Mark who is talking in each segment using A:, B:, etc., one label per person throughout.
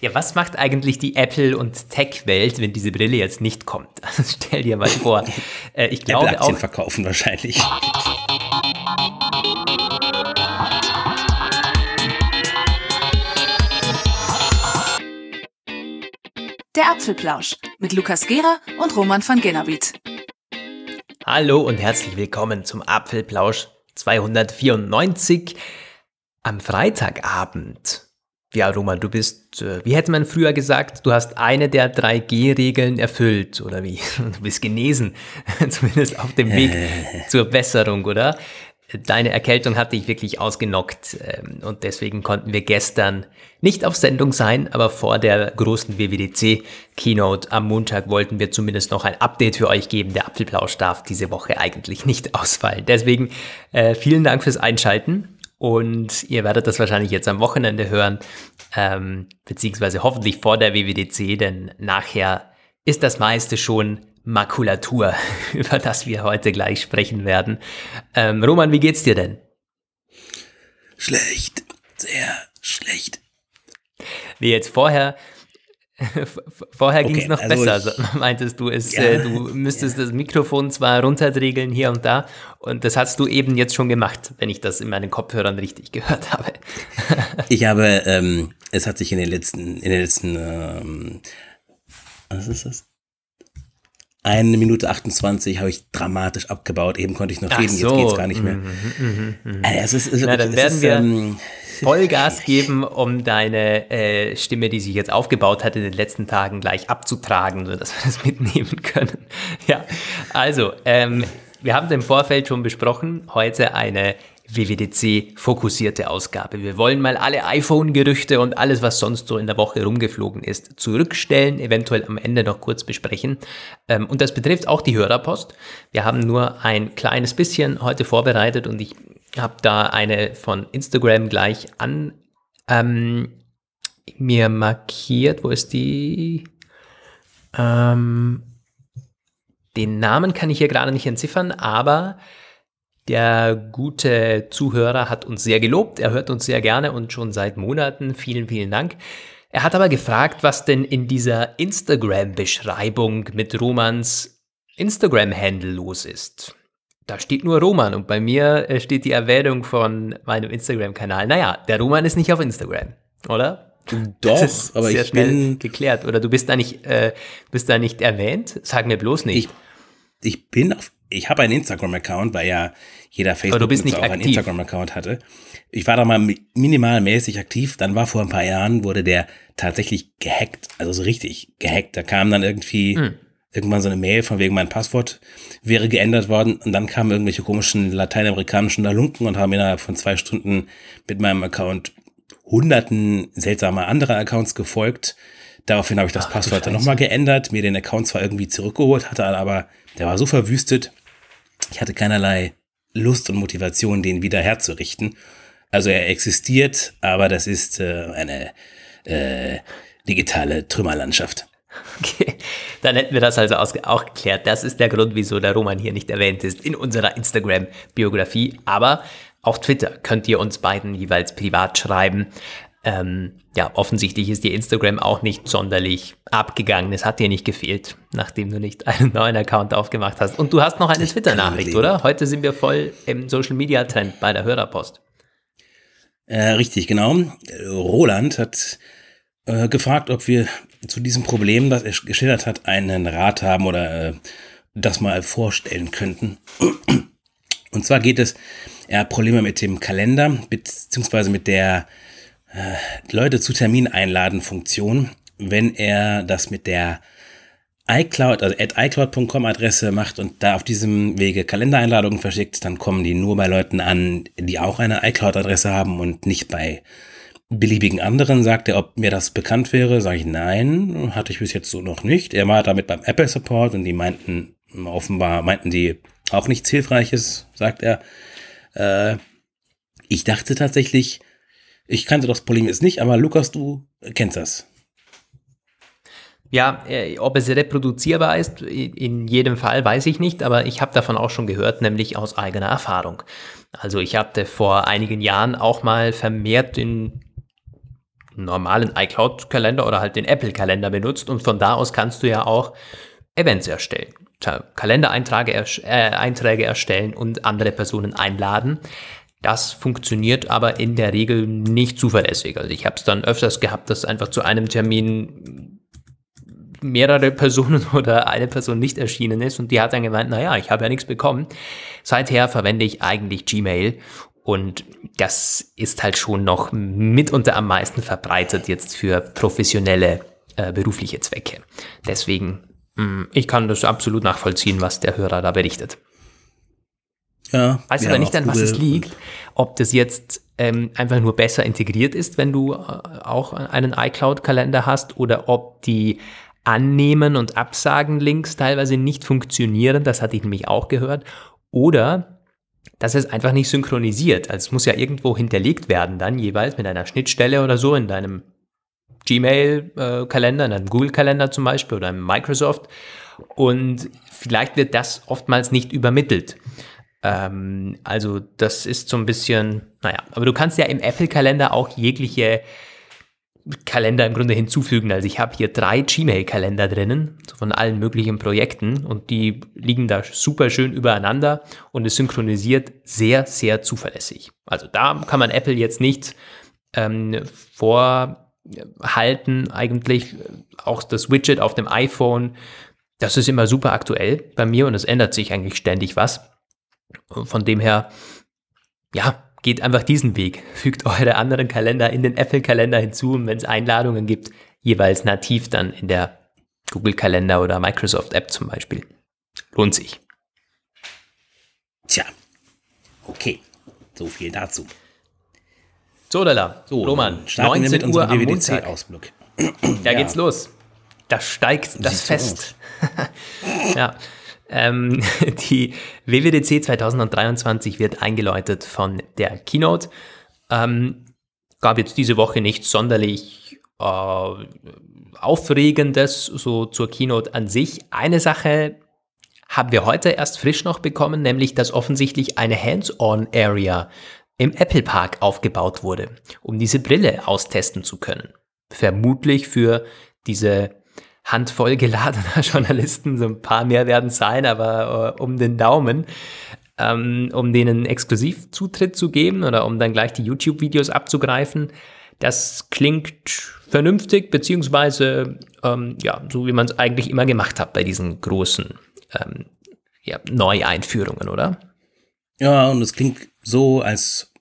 A: Ja, was macht eigentlich die Apple- und Tech-Welt, wenn diese Brille jetzt nicht kommt? Also stell dir mal vor. Äh, ich glaube
B: Apple-Aktien
A: auch.
B: verkaufen wahrscheinlich.
C: Der Apfelplausch mit Lukas Gera und Roman van Genabit.
A: Hallo und herzlich willkommen zum Apfelplausch 294 am Freitagabend. Ja, Roman, du bist, äh, wie hätte man früher gesagt, du hast eine der 3G-Regeln erfüllt, oder wie? Du bist genesen, zumindest auf dem Weg zur Besserung, oder? Deine Erkältung hat dich wirklich ausgenockt ähm, und deswegen konnten wir gestern nicht auf Sendung sein, aber vor der großen WWDC-Keynote am Montag wollten wir zumindest noch ein Update für euch geben. Der Apfelplausch darf diese Woche eigentlich nicht ausfallen. Deswegen äh, vielen Dank fürs Einschalten und ihr werdet das wahrscheinlich jetzt am Wochenende hören, ähm, beziehungsweise hoffentlich vor der WWDC, denn nachher ist das meiste schon Makulatur, über das wir heute gleich sprechen werden. Ähm, Roman, wie geht's dir denn?
B: Schlecht, sehr schlecht.
A: Wie jetzt vorher, vorher
B: Okay,
A: ging es noch
B: also
A: besser.
B: ich-
A: So, meintest du, es,
B: Ja,
A: äh, du müsstest das Mikrofon zwar runterdregeln hier und da und das hast du eben jetzt schon gemacht, wenn ich das in meinen Kopfhörern richtig gehört habe.
B: Ich habe, ähm, es hat sich in den letzten, in den letzten, ähm, was ist das? Eine Minute 28 habe ich dramatisch abgebaut. Eben konnte ich noch
A: Ach
B: reden,
A: so.
B: jetzt geht's gar nicht mehr. Äh, es ist, es,
A: Na, dann
B: es
A: werden
B: ist,
A: wir-
B: ähm,
A: Vollgas geben, um deine äh, Stimme, die sich jetzt aufgebaut hat in den letzten Tagen, gleich abzutragen, sodass wir das mitnehmen können. Ja, also, ähm, wir haben im Vorfeld schon besprochen, heute eine WWDC-fokussierte Ausgabe. Wir wollen mal alle iPhone-Gerüchte und alles, was sonst so in der Woche rumgeflogen ist, zurückstellen, eventuell am Ende noch kurz besprechen. Ähm, und das betrifft auch die Hörerpost. Wir haben nur ein kleines bisschen heute vorbereitet und ich habe da eine von Instagram gleich an ähm, mir markiert. Wo ist die? Ähm, den Namen kann ich hier gerade nicht entziffern, aber der gute Zuhörer hat uns sehr gelobt. Er hört uns sehr gerne und schon seit Monaten. Vielen, vielen Dank. Er hat aber gefragt, was denn in dieser Instagram-Beschreibung mit Romans Instagram-Handle los ist. Da steht nur Roman und bei mir äh, steht die Erwähnung von meinem Instagram-Kanal. Naja, der Roman ist nicht auf Instagram, oder?
B: doch, aber
A: sehr
B: ich
A: schnell
B: bin,
A: geklärt. Oder du bist da nicht, äh, bist da nicht erwähnt? Sag mir bloß nicht.
B: ich, ich bin auf, ich habe einen Instagram-Account, weil ja jeder Facebook
A: du bist nicht
B: auch einen
A: aktiv.
B: Instagram-Account hatte. Ich war da mal mi- minimalmäßig aktiv, dann war vor ein paar Jahren, wurde der tatsächlich gehackt, also so richtig gehackt. Da kam dann irgendwie
A: Hm.
B: Irgendwann so eine Mail von wegen mein Passwort wäre geändert worden und dann kamen irgendwelche komischen lateinamerikanischen Dalunken und haben innerhalb von zwei Stunden mit meinem Account hunderten seltsamer anderer Accounts gefolgt. Daraufhin habe ich das
A: Ach,
B: Passwort dann nochmal geändert, mir den Account zwar irgendwie zurückgeholt, hatte aber, der war so verwüstet, ich hatte keinerlei Lust und Motivation, den wieder herzurichten. Also er existiert, aber das ist äh, eine äh, digitale Trümmerlandschaft.
A: Okay, dann hätten wir das also auch geklärt. Das ist der Grund, wieso der Roman hier nicht erwähnt ist in unserer Instagram-Biografie. Aber auf Twitter könnt ihr uns beiden jeweils privat schreiben. Ähm, ja, offensichtlich ist dir Instagram auch nicht sonderlich abgegangen. Es hat dir nicht gefehlt, nachdem du nicht einen neuen Account aufgemacht hast. Und du hast noch eine Twitter-Nachricht, oder? Heute sind wir voll im Social-Media-Trend bei der Hörerpost.
B: Äh, richtig, genau. Roland hat äh, gefragt, ob wir zu diesem Problem, das er sch- geschildert hat, einen Rat haben oder äh, das mal vorstellen könnten. Und zwar geht es, er hat Probleme mit dem Kalender, beziehungsweise mit der äh, Leute zu Termin einladen Funktion, wenn er das mit der iCloud, also at iCloud.com Adresse macht und da auf diesem Wege Kalendereinladungen verschickt, dann kommen die nur bei Leuten an, die auch eine iCloud-Adresse haben und nicht bei beliebigen anderen. Sagt er, ob mir das bekannt wäre, sage ich nein, hatte ich bis jetzt so noch nicht. Er war damit beim Apple Support und die meinten, offenbar meinten die auch nichts Hilfreiches, sagt er. Äh, ich dachte tatsächlich, ich kannte das Problem jetzt nicht, aber Lukas, du kennst das.
A: Ja, äh, ob es reproduzierbar ist, in jedem Fall weiß ich nicht, aber ich habe davon auch schon gehört, nämlich aus eigener Erfahrung. Also ich hatte vor einigen Jahren auch mal vermehrt in normalen iCloud-Kalender oder halt den Apple-Kalender benutzt und von da aus kannst du ja auch Events erstellen. Kalendereinträge äh, erstellen und andere Personen einladen. Das funktioniert aber in der Regel nicht zuverlässig. Also ich habe es dann öfters gehabt, dass einfach zu einem Termin mehrere Personen oder eine Person nicht erschienen ist und die hat dann gemeint, naja, ich habe ja nichts bekommen. Seither verwende ich eigentlich Gmail und das ist halt schon noch mitunter am meisten verbreitet jetzt für professionelle äh, berufliche Zwecke. Deswegen, mh, mm, ich kann das absolut nachvollziehen, was der Hörer da berichtet. Ja, weiß ja, aber nicht, an was es liegt. Ob das jetzt ähm, einfach nur besser integriert ist, wenn du äh, auch einen iCloud-Kalender hast, oder ob die Annehmen- und Absagen-Links teilweise nicht funktionieren. Das hatte ich nämlich auch gehört. Oder dass es einfach nicht synchronisiert. Also es muss ja irgendwo hinterlegt werden, dann jeweils mit einer Schnittstelle oder so in deinem Gmail-Kalender, in deinem Google-Kalender zum Beispiel oder im Microsoft. Und vielleicht wird das oftmals nicht übermittelt. Ähm, also das ist so ein bisschen, naja, aber du kannst ja im Apple-Kalender auch jegliche Kalender im Grunde hinzufügen. Also ich habe hier drei Gmail-Kalender drinnen von allen möglichen Projekten und die liegen da super schön übereinander und es synchronisiert sehr, sehr zuverlässig. Also da kann man Apple jetzt nicht ähm, vorhalten, eigentlich auch das Widget auf dem iPhone. Das ist immer super aktuell bei mir und es ändert sich eigentlich ständig was. Von dem her, ja, geht einfach diesen Weg. Fügt eure anderen Kalender in den Apple-Kalender hinzu und wenn es Einladungen gibt, jeweils nativ dann in der Google-Kalender oder Microsoft-App zum Beispiel. Lohnt sich.
B: Tja, okay. So viel dazu.
A: So, Dalla. So, Roman, 19 Uhr am Montag. Da ja. geht's los. Da steigt das Fest. ja. Ähm, die WWDC 2023 wird eingeläutet von der Keynote. Ähm, gab jetzt diese Woche nichts sonderlich äh, Aufregendes so zur Keynote an sich. Eine Sache haben wir heute erst frisch noch bekommen, nämlich dass offensichtlich eine Hands-on-Area im Apple Park aufgebaut wurde, um diese Brille austesten zu können. Vermutlich für diese Handvoll geladener Journalisten, so ein paar mehr werden sein, aber uh, um den Daumen, ähm, um denen Exklusivzutritt zu geben oder um dann gleich die YouTube-Videos abzugreifen. Das klingt vernünftig, beziehungsweise ähm, ja, so wie man es eigentlich immer gemacht hat bei diesen großen ähm, ja, Neueinführungen, oder?
B: Ja, und es klingt so, als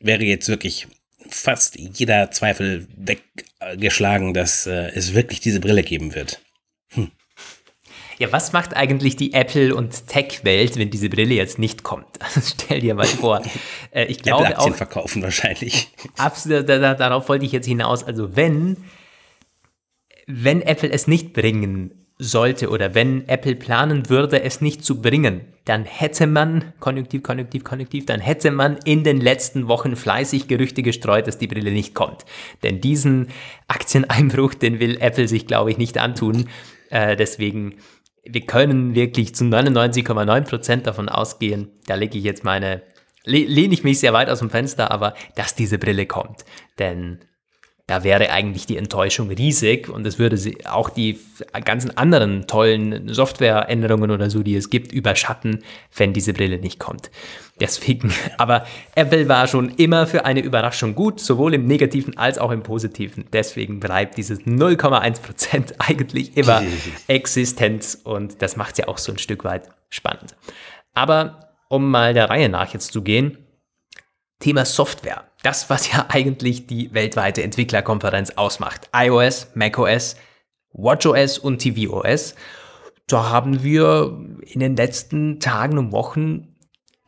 B: wäre jetzt wirklich fast jeder Zweifel weggeschlagen, dass äh, es wirklich diese Brille geben wird. Hm.
A: Ja, was macht eigentlich die Apple- und Tech-Welt, wenn diese Brille jetzt nicht kommt? Stell dir mal vor.
B: Äh, ich glaube Apple Aktien auch, verkaufen wahrscheinlich.
A: Absolut, da, darauf wollte ich jetzt hinaus. Also wenn, wenn Apple es nicht bringen sollte oder wenn Apple planen würde, es nicht zu bringen, dann hätte man, konjunktiv, konjunktiv, konjunktiv, dann hätte man in den letzten Wochen fleißig Gerüchte gestreut, dass die Brille nicht kommt. Denn diesen Aktieneinbruch, den will Apple sich, glaube ich, nicht antun. Äh, deswegen, wir können wirklich zu 99,9 Prozent davon ausgehen, da lege ich jetzt meine, lehne ich mich sehr weit aus dem Fenster, aber dass diese Brille kommt. Denn da wäre eigentlich die Enttäuschung riesig und es würde auch die ganzen anderen tollen Softwareänderungen oder so, die es gibt, überschatten, wenn diese Brille nicht kommt. Deswegen, aber Apple war schon immer für eine Überraschung gut, sowohl im Negativen als auch im Positiven. Deswegen bleibt dieses 0,1% eigentlich immer Existenz und das macht es ja auch so ein Stück weit spannend. Aber um mal der Reihe nach jetzt zu gehen, Thema Software. Das, was ja eigentlich die weltweite Entwicklerkonferenz ausmacht. iOS, macOS, watchOS und tvOS. Da haben wir in den letzten Tagen und Wochen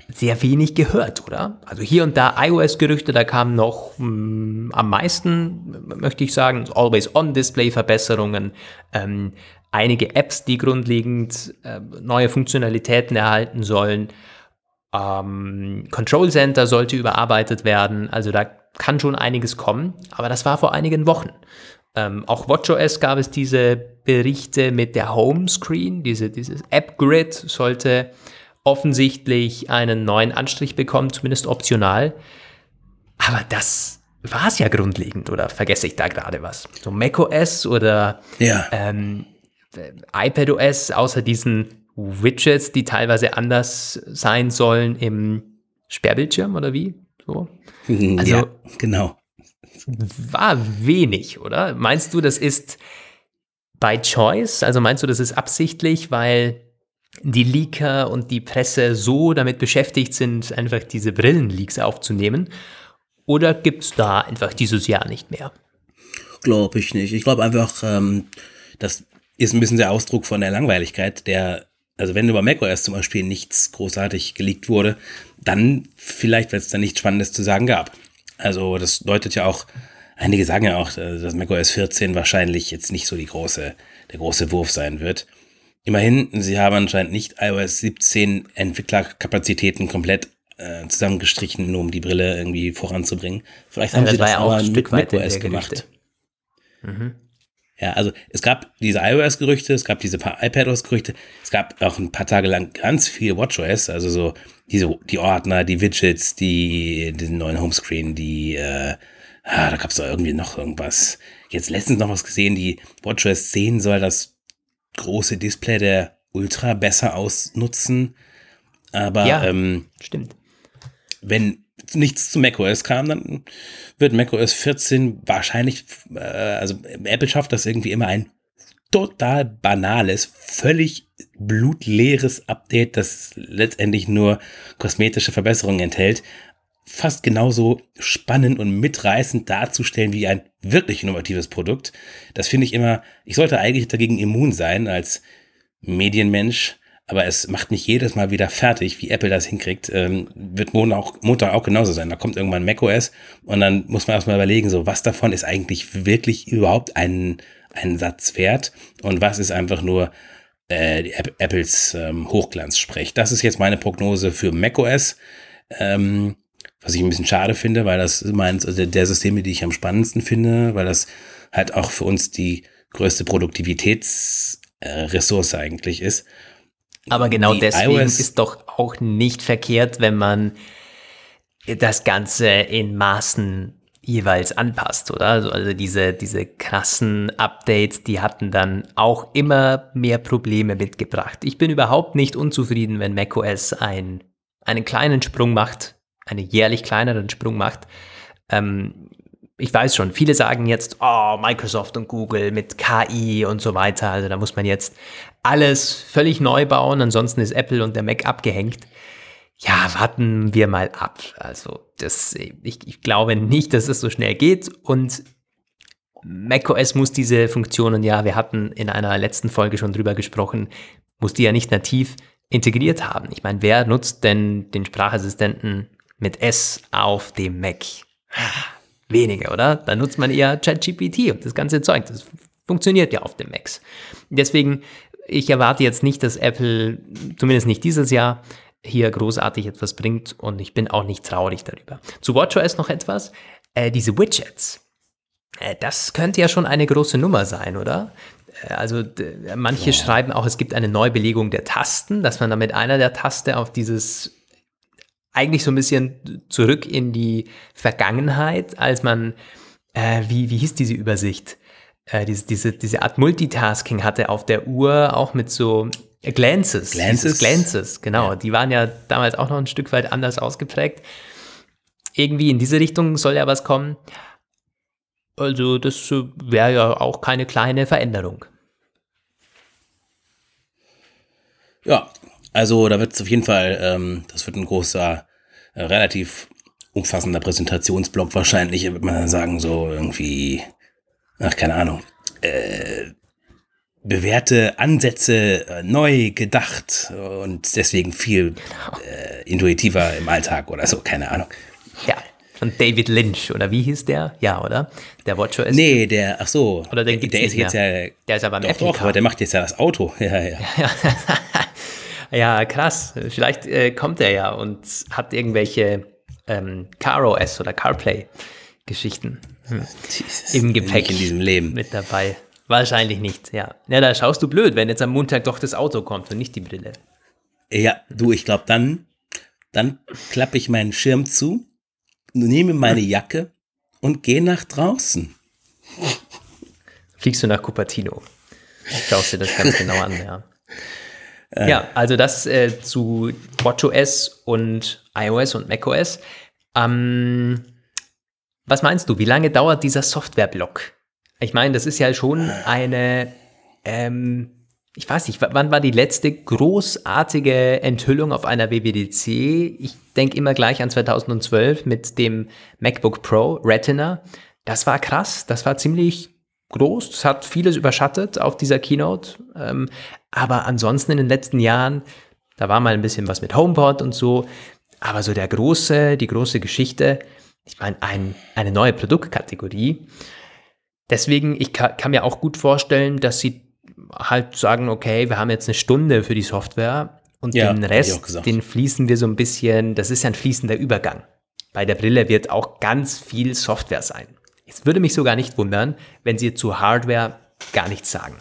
A: sehr wenig gehört, oder? Also hier und da iOS-Gerüchte, da kamen noch mh, hm, am meisten, möchte ich sagen, Always-On-Display-Verbesserungen, ähm, einige Apps, die grundlegend äh, neue Funktionalitäten erhalten sollen. Ähm, Control Center sollte überarbeitet werden. Also da kann schon einiges kommen. Aber das war vor einigen Wochen. Ähm, auch WatchOS gab es diese Berichte mit der Homescreen. Diese, dieses App-Grid sollte offensichtlich einen neuen Anstrich bekommen, zumindest optional. Aber das war es ja grundlegend oder vergesse ich da gerade was? So macOS oder
B: Ja.
A: ähm, iPadOS, außer diesen Widgets, die teilweise anders sein sollen im Sperrbildschirm oder wie? So. Also-
B: ja, genau.
A: War wenig, oder? Meinst du, das ist by choice? Also meinst du, das ist absichtlich, weil die Leaker und die Presse so damit beschäftigt sind, einfach diese Brillenleaks aufzunehmen? Oder gibt es da einfach dieses Jahr nicht mehr?
B: Glaube ich nicht. Ich glaube einfach, ähm, das ist ein bisschen der Ausdruck von der Langweiligkeit, der, also wenn über macOS zum Beispiel nichts großartig geleakt wurde, dann vielleicht, weil es da nichts Spannendes zu sagen gab. Also das deutet ja auch, einige sagen ja auch, äh, dass macOS 14 wahrscheinlich jetzt nicht so die große, der große Wurf sein wird. Immerhin, sie haben anscheinend nicht iOS 17 Entwicklerkapazitäten komplett äh, zusammengestrichen, nur um die Brille irgendwie voranzubringen. Vielleicht haben
A: Ja,
B: sie
A: das
B: das
A: ja auch ein Stück weit
B: macOS gemacht.
A: Gerüchte.
B: Ja, also es gab diese iOS-Gerüchte, es gab diese paar iPadOS-Gerüchte, es gab auch ein paar Tage lang ganz viel WatchOS, also so diese, die Ordner, die Widgets, die, den neuen Homescreen, die, äh, ah, da gab es doch irgendwie noch irgendwas. Jetzt letztens noch was gesehen, die WatchOS 10 soll das große Display der Ultra besser ausnutzen, aber
A: Ja.
B: ähm,
A: Stimmt.
B: wenn nichts zu macOS kam, dann wird macOS 14 wahrscheinlich, äh, also Apple schafft das irgendwie immer ein total banales, völlig blutleeres Update, das letztendlich nur kosmetische Verbesserungen enthält, fast genauso spannend und mitreißend darzustellen wie ein wirklich innovatives Produkt. Das finde ich immer, ich sollte eigentlich dagegen immun sein als Medienmensch, aber es macht mich jedes Mal wieder fertig, wie Apple das hinkriegt. Ähm, wird Montag auch, Montag auch genauso sein. Da kommt irgendwann macOS und dann muss man erstmal überlegen, so was davon ist eigentlich wirklich überhaupt ein, ein Satz wert und was ist einfach nur äh, Apples ähm, Hochglanzsprech. Das ist jetzt meine Prognose für macOS. Ähm, was ich ein bisschen schade finde, weil das ist meins, also der Systeme, die ich am spannendsten finde, weil das halt auch für uns die größte Produktivitätsressource eigentlich ist.
A: Aber genau deswegen
B: iOS
A: ist doch auch nicht verkehrt, wenn man das Ganze in Maßen jeweils anpasst, oder? Also, also diese, diese krassen Updates, die hatten dann auch immer mehr Probleme mitgebracht. Ich bin überhaupt nicht unzufrieden, wenn macOS ein, einen kleinen Sprung macht, einen jährlich kleineren Sprung macht. Ähm, ich weiß schon, viele sagen jetzt, oh, Microsoft und Google mit KI und so weiter. Also da muss man jetzt alles völlig neu bauen, ansonsten ist Apple und der Mac abgehängt. Ja, warten wir mal ab. Also das, ich, ich glaube nicht, dass es so schnell geht und macOS muss diese Funktionen ja, wir hatten in einer letzten Folge schon drüber gesprochen, muss die ja nicht nativ integriert haben. Ich meine, wer nutzt denn den Sprachassistenten mit S auf dem Mac? Weniger, oder? Da nutzt man eher ChatGPT und das ganze Zeug. Das funktioniert ja auf den Macs. Deswegen, ich erwarte jetzt nicht, dass Apple, zumindest nicht dieses Jahr, hier großartig etwas bringt und ich bin auch nicht traurig darüber. Zu WatchOS noch etwas. Äh, diese Widgets. Äh, das könnte ja schon eine große Nummer sein, oder? Äh, Also manche schreiben auch, es gibt eine Neubelegung der Tasten, dass man dann mit einer der Taste auf dieses eigentlich so ein bisschen zurück in die Vergangenheit, als man, äh, wie, wie hieß diese Übersicht? Äh, diese, diese, diese Art Multitasking hatte auf der Uhr, auch mit so Glances.
B: Glances?
A: Glances, genau.
B: Ja.
A: Die waren ja damals auch noch ein Stück weit anders ausgeprägt. Irgendwie in diese Richtung soll ja was kommen. Also das äh, wäre ja auch keine kleine Veränderung.
B: Ja, also da wird es auf jeden Fall, ähm, das wird ein großer, äh, relativ umfassender Präsentationsblock wahrscheinlich, wird man sagen, so irgendwie, ach, keine Ahnung, äh, bewährte Ansätze äh, neu gedacht und deswegen viel äh, intuitiver im Alltag oder so, keine Ahnung.
A: Ja. Von David Lynch, oder wie hieß der? Ja, oder? Der WatchOS.
B: Nee, der, ach so,
A: Oder den
B: der, der ist jetzt ja,
A: Der ist aber im
B: doch,
A: Apple
B: doch, aber der macht jetzt ja das Auto, ja, ja.
A: Ja, krass. Vielleicht äh, kommt er ja und hat irgendwelche ähm, CarOS oder CarPlay-Geschichten im Gepäck
B: in diesem Leben.
A: mit dabei. Wahrscheinlich nicht, ja. Ja, da schaust du blöd, wenn jetzt am Montag doch das Auto kommt und nicht die Brille.
B: Ja, du, ich glaube, dann, dann klappe ich meinen Schirm zu, nehme meine Jacke und geh nach draußen.
A: Fliegst du nach Cupertino? Schaust dir das ganz genau an, ja. Äh. Ja, also das äh, zu WatchOS und iOS und macOS. Ähm, was meinst du, wie lange dauert dieser Softwareblock? Ich meine, das ist ja schon eine, ähm, ich weiß nicht, wann war die letzte großartige Enthüllung auf einer WWDC? Ich denke immer gleich an 2012 mit dem MacBook Pro Retina. Das war krass, das war ziemlich groß, das hat vieles überschattet auf dieser Keynote. Ähm, aber ansonsten in den letzten Jahren, da war mal ein bisschen was mit HomePod und so. Aber so der große, die große Geschichte, ich meine, ein, eine neue Produktkategorie. Deswegen, ich kann, kann mir auch gut vorstellen, dass sie halt sagen, okay, wir haben jetzt eine Stunde für die Software und ja, den Rest, den fließen wir so ein bisschen, das ist ja ein fließender Übergang. Bei der Brille wird auch ganz viel Software sein. Es würde mich sogar nicht wundern, wenn sie zu Hardware gar nichts sagen.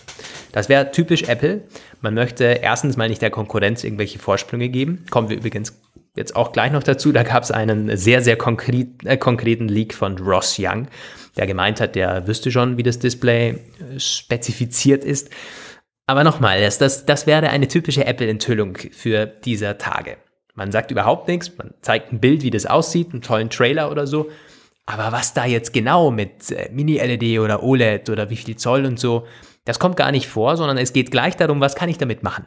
A: Das wäre typisch Apple. Man möchte erstens mal nicht der Konkurrenz irgendwelche Vorsprünge geben. Kommen wir übrigens jetzt auch gleich noch dazu. Da gab es einen sehr, sehr konkret, äh, konkreten Leak von Ross Young, der gemeint hat, der wüsste schon, wie das Display äh, spezifiziert ist. Aber nochmal, das, das, das wäre eine typische Apple-Enthüllung für dieser Tage. Man sagt überhaupt nichts, man zeigt ein Bild, wie das aussieht, einen tollen Trailer oder so. Aber was da jetzt genau mit äh, Mini-LED oder OLED oder wie viel Zoll und so, das kommt gar nicht vor, sondern es geht gleich darum, was kann ich damit machen?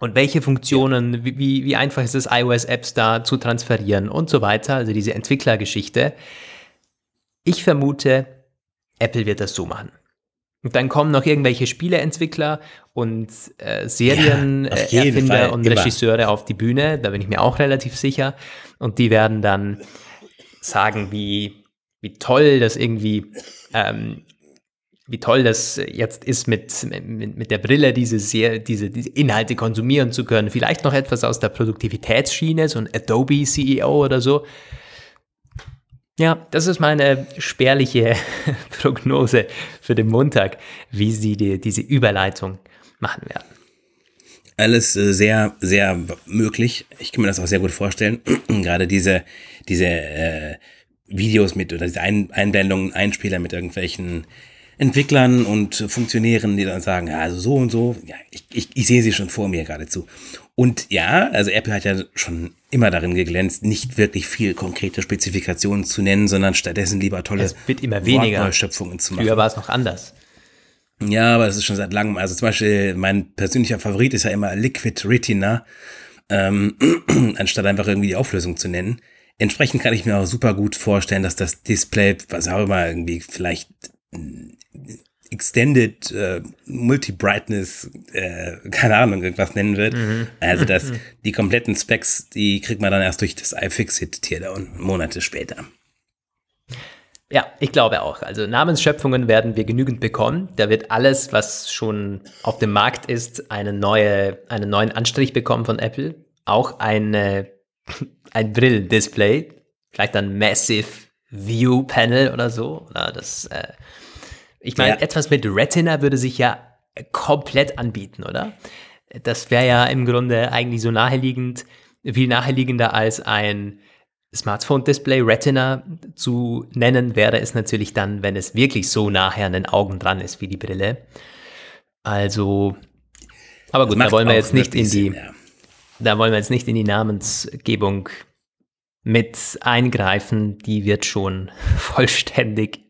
A: Und welche Funktionen, wie, wie einfach ist es, iOS-Apps da zu transferieren und so weiter, also diese Entwicklergeschichte. Ich vermute, Apple wird das so machen. Und dann kommen noch irgendwelche Spieleentwickler und äh, Serienerfinder ja, und immer. Regisseure auf die Bühne, da bin ich mir auch relativ sicher. Und die werden dann sagen, wie, wie toll das irgendwie, ähm, wie toll das jetzt ist, mit, mit, mit der Brille diese, sehr, diese, diese Inhalte konsumieren zu können. Vielleicht noch etwas aus der Produktivitätsschiene, so ein Adobe CEO oder so. Ja, das ist meine spärliche Prognose für den Montag, wie sie die, diese Überleitung machen werden.
B: Alles äh, sehr, sehr möglich. Ich kann mir das auch sehr gut vorstellen. Gerade diese, diese äh, Videos mit oder diese Ein Einblendungen, Einspieler mit irgendwelchen Entwicklern und Funktionären, die dann sagen, ja, also so und so, ja, ich, ich, ich sehe sie schon vor mir geradezu. Und ja, also Apple hat ja schon immer darin geglänzt, nicht wirklich viel konkrete Spezifikationen zu nennen, sondern stattdessen lieber tolle
A: es wird immer weniger
B: Schöpfungen zu machen.
A: Früher war es noch anders.
B: Ja, aber es ist schon seit langem. Also zum Beispiel mein persönlicher Favorit ist ja immer Liquid Retina, ähm, anstatt einfach irgendwie die Auflösung zu nennen. Entsprechend kann ich mir auch super gut vorstellen, dass das Display, was auch immer irgendwie vielleicht Extended äh, Multi-Brightness, äh, keine Ahnung, irgendwas nennen wird. Mhm. Also dass die kompletten Specs, die kriegt man dann erst durch das iFixit Teardown Monate später.
A: Ja, ich glaube auch. Also Namensschöpfungen werden wir genügend bekommen. Da wird alles, was schon auf dem Markt ist, eine neue, einen neuen Anstrich bekommen von Apple. Auch eine, ein Brill-Display. Vielleicht ein Massive View Panel oder so. Oder das, äh, ich meine, ja. etwas mit Retina würde sich ja komplett anbieten, oder? Das wäre ja im Grunde eigentlich so naheliegend, viel naheliegender als ein Smartphone-Display Retina zu nennen, wäre es natürlich dann, wenn es wirklich so nachher an den Augen dran ist wie die Brille. Also, aber gut, da wollen wir jetzt nicht in die, Sinn, da wollen wir jetzt nicht in die Namensgebung mit eingreifen. Die wird schon vollständig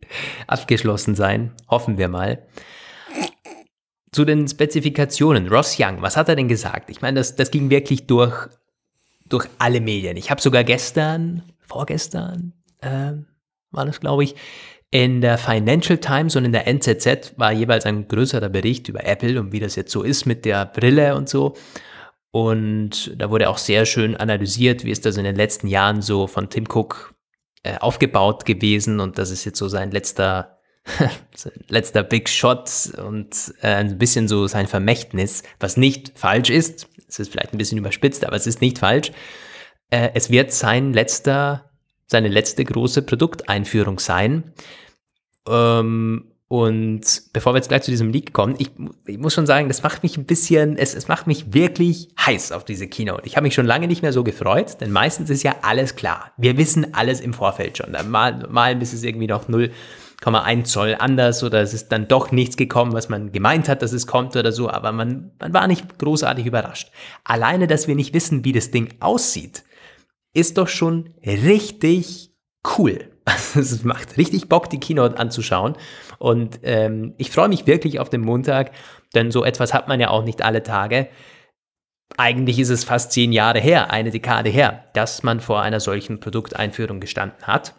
A: abgeschlossen sein. Hoffen wir mal. Zu den Spezifikationen. Ross Young, was hat er denn gesagt? Ich meine, das, das ging wirklich durch durch alle Medien. Ich habe sogar gestern, vorgestern, äh, war das, glaube ich, in der Financial Times und in der NZZ war jeweils ein größerer Bericht über Apple und wie das jetzt so ist mit der Brille und so. Und da wurde auch sehr schön analysiert, wie ist das in den letzten Jahren so von Tim Cook äh, aufgebaut gewesen. Und das ist jetzt so sein letzter, letzter Big Shot und äh, ein bisschen so sein Vermächtnis, was nicht falsch ist es ist vielleicht ein bisschen überspitzt, aber es ist nicht falsch. Äh, es wird sein letzter, seine letzte große Produkteinführung sein. Ähm, Und bevor wir jetzt gleich zu diesem Leak kommen, ich, ich muss schon sagen, das macht mich ein bisschen, es, es macht mich wirklich heiß auf diese Keynote. Ich habe mich schon lange nicht mehr so gefreut, denn meistens ist ja alles klar. Wir wissen alles im Vorfeld schon. Mal, mal ist es irgendwie noch 0,1 Zoll anders oder es ist dann doch nichts gekommen, was man gemeint hat, dass es kommt oder so, aber man, man war nicht großartig überrascht. Alleine, dass wir nicht wissen, wie das Ding aussieht, ist doch schon richtig cool. es macht richtig Bock, die Keynote anzuschauen. Und ähm, ich freue mich wirklich auf den Montag, denn so etwas hat man ja auch nicht alle Tage. Eigentlich ist es fast zehn Jahre her, eine Dekade her, dass man vor einer solchen Produkteinführung gestanden hat.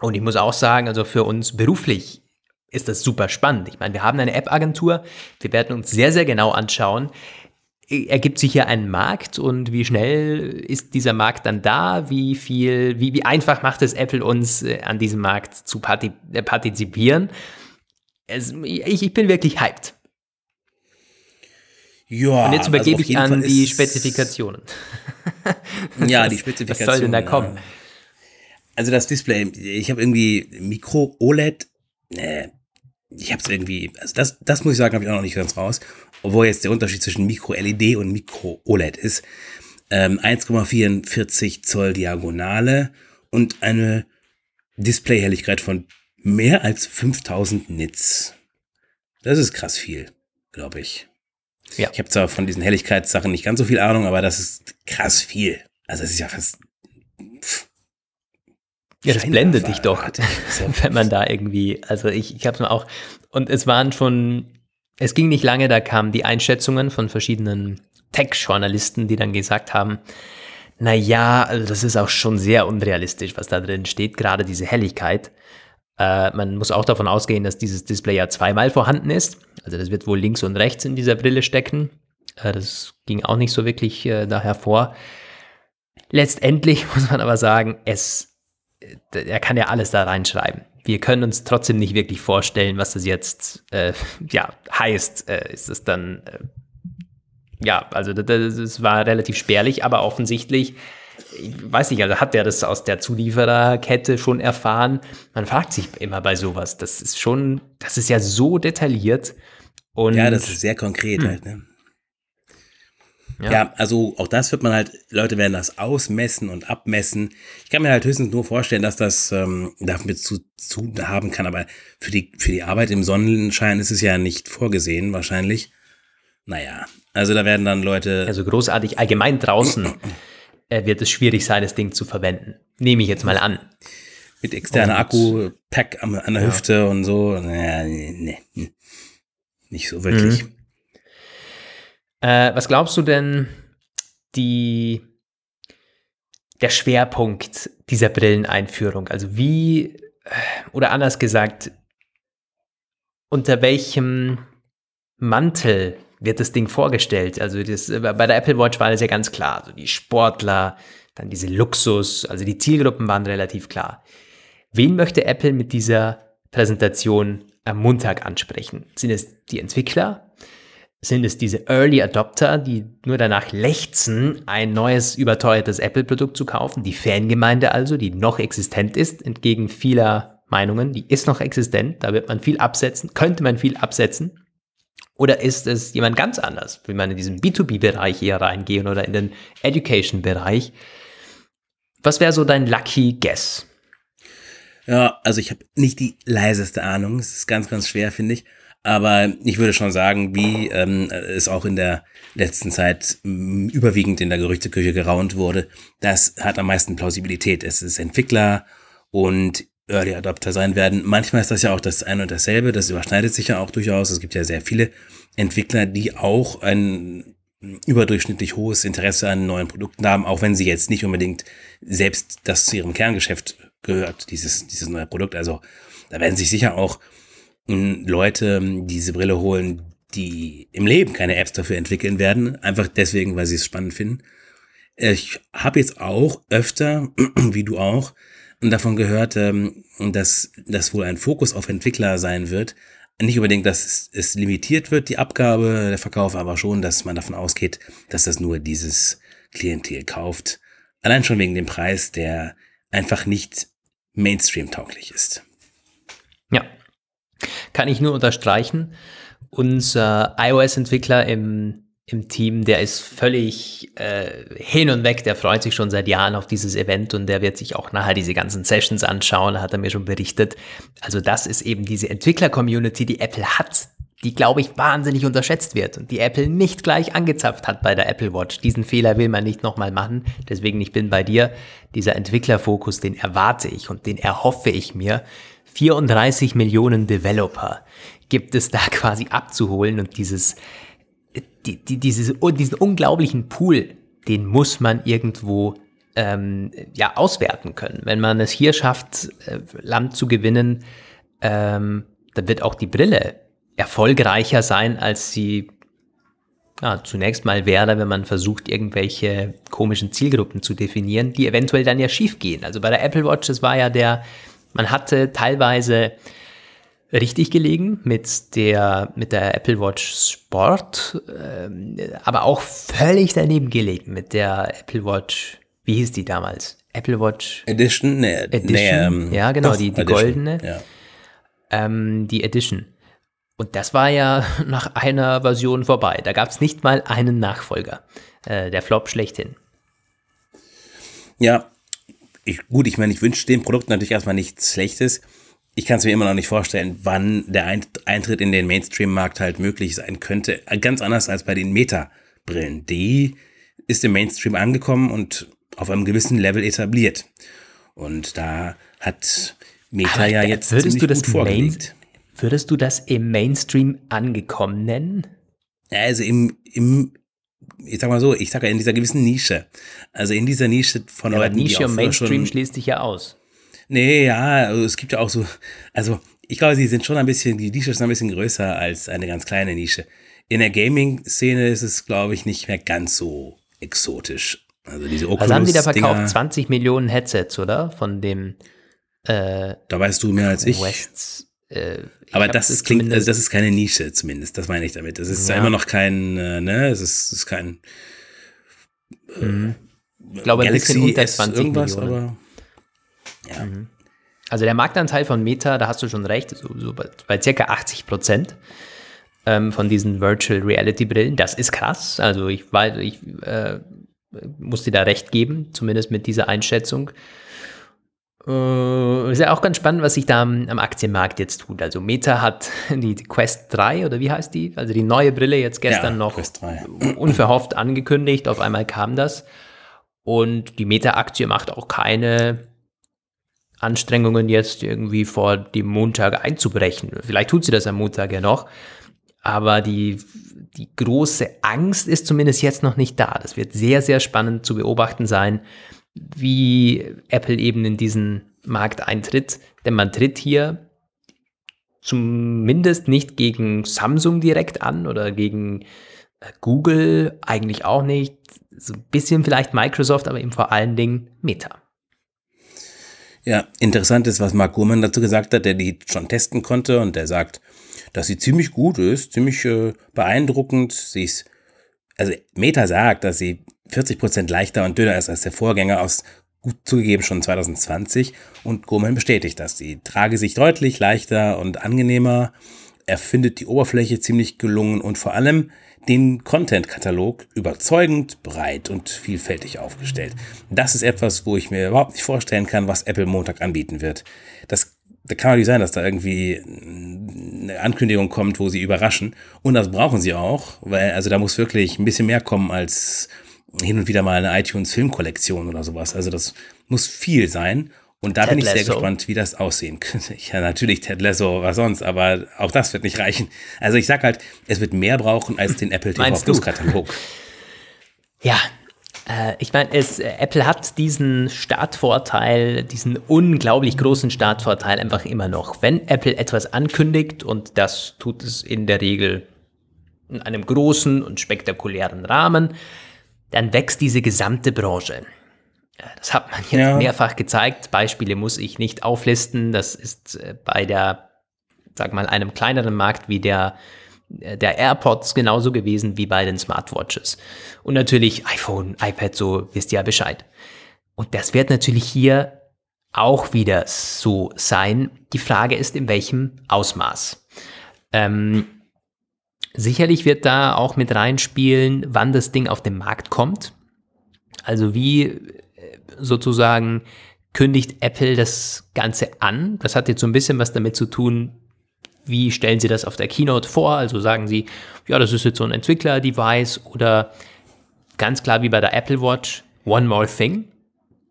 A: Und ich muss auch sagen, also für uns beruflich ist das super spannend. Ich meine, wir haben eine App-Agentur. Wir werden uns sehr, sehr genau anschauen, ergibt sich hier ein Markt und wie schnell ist dieser Markt dann da? Wie viel, wie, wie einfach macht es Apple uns äh, an diesem Markt zu äh, partizipieren? Es, ich, ich bin wirklich hyped.
B: Ja.
A: Und jetzt also übergebe also ich an die Spezifikationen.
B: ja, die Spezifikationen.
A: Was soll denn da kommen?
B: Also das Display, ich habe irgendwie Mikro OLED, nee, ich habe es irgendwie, also das, das muss ich sagen, habe ich auch noch nicht ganz raus obwohl jetzt der Unterschied zwischen Micro-LED und Micro-OLED ist, ähm, 1,44 Zoll Diagonale und eine Displayhelligkeit von mehr als 5000 Nits. Das ist krass viel, glaube ich. Ja. Ich habe zwar von diesen Helligkeitssachen nicht ganz so viel Ahnung, aber das ist krass viel. Also es ist ja fast.
A: Ja, das blendet dich doch, wenn man da irgendwie, also ich, ich habe es mir auch, und es waren schon es ging nicht lange, da kamen die Einschätzungen von verschiedenen Tech-Journalisten, die dann gesagt haben, na ja, also das ist auch schon sehr unrealistisch, was da drin steht, gerade diese Helligkeit. Äh, man muss auch davon ausgehen, dass dieses Display ja zweimal vorhanden ist. Also das wird wohl links und rechts in dieser Brille stecken. Äh, das ging auch nicht so wirklich äh, da hervor. Letztendlich muss man aber sagen, es, er kann ja alles da reinschreiben wir können uns trotzdem nicht wirklich vorstellen, was das jetzt äh, ja, heißt. Äh, ist es dann, äh, ja, also das, das, war relativ spärlich, aber offensichtlich, ich weiß nicht, also hat der das aus der Zuliefererkette schon erfahren? Man fragt sich immer bei sowas. Das ist schon, das ist ja so detailliert. Und
B: ja, das ist sehr konkret mh. Hm. halt, ne? Ja. ja. also auch das wird man halt, Leute werden das ausmessen und abmessen. Ich kann mir halt höchstens nur vorstellen, dass das ähm, damit zu, zu haben kann, aber für die, für die Arbeit im Sonnenschein ist es ja nicht vorgesehen, wahrscheinlich. Naja, also da werden dann Leute.
A: Also großartig, allgemein draußen äh, wird es schwierig sein, das Ding zu verwenden. Nehme ich jetzt mal an.
B: Mit externer Akku, Pack an, an der ja. Hüfte und so. Naja, nee, nee. Nicht so wirklich. Mhm.
A: Äh, was glaubst du denn, die, der Schwerpunkt dieser Brilleneinführung? Also wie, äh, oder anders gesagt, unter welchem Mantel wird das Ding vorgestellt? Also das, äh, bei der Apple Watch war das ja ganz klar. Also die Sportler, dann diese Luxus, also die Zielgruppen waren relativ klar. Wen möchte Apple mit dieser Präsentation am Montag ansprechen? Sind es die Entwickler? Sind es diese Early Adopter, die nur danach lechzen, ein neues überteuertes Apple-Produkt zu kaufen, die Fangemeinde also, die noch existent ist, entgegen vieler Meinungen, die ist noch existent, da wird man viel absetzen, könnte man viel absetzen. Oder ist es jemand ganz anders? Will man in diesen B2B-Bereich eher reingehen oder in den Education-Bereich? Was wäre so dein Lucky Guess?
B: Ja, also ich habe nicht die leiseste Ahnung. Es ist ganz, ganz schwer, finde ich. Aber ich würde schon sagen, wie ähm, es auch in der letzten Zeit m, überwiegend in der Gerüchteküche geraunt wurde, das hat am meisten Plausibilität. Es ist Entwickler und Early Adopter sein werden. Manchmal ist das ja auch das eine und dasselbe. Das überschneidet sich ja auch durchaus. Es gibt ja sehr viele Entwickler, die auch ein überdurchschnittlich hohes Interesse an neuen Produkten haben, auch wenn sie jetzt nicht unbedingt selbst das zu ihrem Kerngeschäft gehört, dieses, dieses neue Produkt. Also da werden sich sicher auch Leute diese Brille holen, die im Leben keine Apps dafür entwickeln werden, einfach deswegen, weil sie es spannend finden. Ich habe jetzt auch öfter, wie du auch, davon gehört, ähm, dass das wohl ein Fokus auf Entwickler sein wird. Nicht unbedingt, dass es limitiert wird, die Abgabe, der Verkauf, aber schon, dass man davon ausgeht, dass das nur dieses Klientel kauft. Allein schon wegen dem Preis, der einfach nicht Mainstream-tauglich ist.
A: Kann ich nur unterstreichen. Unser iOS-Entwickler im im Team, der ist völlig äh, hin und weg, der freut sich schon seit Jahren auf dieses Event und der wird sich auch nachher diese ganzen Sessions anschauen, hat er mir schon berichtet. Also das ist eben diese Entwickler-Community, die Apple hat, die, glaube ich, wahnsinnig unterschätzt wird und die Apple nicht gleich angezapft hat bei der Apple Watch. Diesen Fehler will man nicht nochmal machen. Deswegen, ich bin bei dir. Dieser Entwicklerfokus, den erwarte ich und den erhoffe ich mir. 34 Millionen Developer gibt es da quasi abzuholen und dieses die, die, dieses, diesen unglaublichen Pool, den muss man irgendwo ähm, ja, auswerten können. Wenn man es hier schafft, äh, Land zu gewinnen, ähm, dann wird auch die Brille erfolgreicher sein, als sie ja, zunächst mal wäre, wenn man versucht, irgendwelche komischen Zielgruppen zu definieren, die eventuell dann ja schief gehen. Also bei der Apple Watch, das war ja der, man hatte teilweise richtig gelegen mit der, mit der Apple Watch Sport, ähm, aber auch völlig daneben gelegen mit der Apple Watch, wie hieß die damals? Apple Watch
B: Edition? Nee,
A: Edition.
B: Nee, ähm,
A: ja, genau, die, die
B: Edition,
A: goldene.
B: Ja.
A: Ähm, die Edition. Und das war ja nach einer Version vorbei. Da gab es nicht mal einen Nachfolger. Äh, der Flop schlechthin.
B: Ja, ich, gut, ich meine, ich wünsche dem Produkt natürlich erstmal nichts Schlechtes ich kann es mir immer noch nicht vorstellen, wann der Eintritt in den Mainstream-Markt halt möglich sein könnte. Ganz anders als bei den Meta-Brillen. Die ist im Mainstream angekommen und auf einem gewissen Level etabliert. Und da hat Meta
A: Aber
B: ja
A: da-
B: jetzt
A: würdest du das
B: gut vorgelegt.
A: Würdest du das im Mainstream angekommen nennen?
B: Ja, also im, im, ich sag mal so, ich sag ja in dieser gewissen Nische. Also in dieser Nische von
A: Ja, aber
B: Leuten, die
A: Nische und Mainstream schließt dich ja aus.
B: Nee, ja, also es gibt ja auch so, also ich glaube, sie sind schon ein bisschen, die Nische ist ein bisschen größer als eine ganz kleine Nische. In der Gaming-Szene ist es, glaube ich, nicht mehr ganz so exotisch. Also diese Oculus
A: Was haben die da verkauft?
B: Dinger,
A: 20 Millionen Headsets, oder? Von dem äh,
B: da weißt du mehr als ich.
A: West. Äh, ich
B: Aber das
A: es
B: klingt, also das ist keine Nische zumindest, das meine ich damit. Das ist
A: Ja.
B: immer noch kein, äh, ne, es ist, ist kein
A: ich glaube, ein bisschen unter
B: S
A: 20
B: irgendwas,
A: Millionen.
B: aber ja.
A: Also der Marktanteil von Meta, da hast du schon recht, so, so bei, bei circa 80 Prozent ähm, von diesen Virtual Reality Brillen. Das ist krass. Also ich weiß, ich äh, muss dir da recht geben, zumindest mit dieser Einschätzung. Äh, ist ja auch ganz spannend, was sich da am, am Aktienmarkt jetzt tut. Also Meta hat die Quest 3 oder wie heißt die? Also die neue Brille jetzt gestern
B: Ja,
A: noch
B: Quest 3.
A: unverhofft angekündigt. Auf einmal kam das. Und die Meta-Aktie macht auch keine Anstrengungen, jetzt irgendwie vor dem Montag einzubrechen. Vielleicht tut sie das am Montag ja noch. Aber die, die große Angst ist zumindest jetzt noch nicht da. Das wird sehr, sehr spannend zu beobachten sein, wie Apple eben in diesen Markt eintritt. Denn man tritt hier zumindest nicht gegen Samsung direkt an oder gegen äh, Google, eigentlich auch nicht. So ein bisschen vielleicht Microsoft, aber eben vor allen Dingen Meta.
B: Ja, interessant ist, was Mark Gurman dazu gesagt hat, der die schon testen konnte und der sagt, dass sie ziemlich gut ist, ziemlich äh, beeindruckend. Sie ist, also Meta sagt, dass sie 40% leichter und dünner ist als der Vorgänger aus gut zugegeben schon 2020 und Gurman bestätigt das. Sie trage sich deutlich leichter und angenehmer. Er findet die Oberfläche ziemlich gelungen und vor allem den Content-Katalog überzeugend, breit und vielfältig aufgestellt. Das ist etwas, wo ich mir überhaupt nicht vorstellen kann, was Apple Montag anbieten wird. Das, da kann natürlich sein, dass da irgendwie eine Ankündigung kommt, wo sie überraschen. Und das brauchen sie auch, weil also da muss wirklich ein bisschen mehr kommen als hin und wieder mal eine iTunes-Filmkollektion oder sowas. Also das muss viel sein. Und da
A: Ted
B: bin ich sehr
A: Lasso.
B: gespannt, wie das aussehen könnte. Ja, natürlich Ted Lasso, was sonst, aber auch das wird nicht reichen. Also ich sag halt, es wird mehr brauchen als den Apple TV Plus? Katalog.
A: Ja, äh, ich meine, es, äh, Apple hat diesen Startvorteil, diesen unglaublich großen Startvorteil einfach immer noch. Wenn Apple etwas ankündigt, und das tut es in der Regel in einem großen und spektakulären Rahmen, dann wächst diese gesamte Branche. Das hat man jetzt
B: Ja.
A: mehrfach gezeigt. Beispiele muss ich nicht auflisten. Das ist äh, bei der, sag mal, einem kleineren Markt wie der, äh, der AirPods genauso gewesen wie bei den Smartwatches. Und natürlich iPhone, iPad, so wisst ihr ja Bescheid. Und das wird natürlich hier auch wieder so sein. Die Frage ist, in welchem Ausmaß. Ähm, sicherlich wird da auch mit reinspielen, wann das Ding auf den Markt kommt. Also wie äh, sozusagen kündigt Apple das Ganze an. Das hat jetzt so ein bisschen was damit zu tun, wie stellen Sie das auf der Keynote vor? Also sagen Sie, ja, das ist jetzt so ein Entwickler-Device oder ganz klar wie bei der Apple Watch, One More Thing.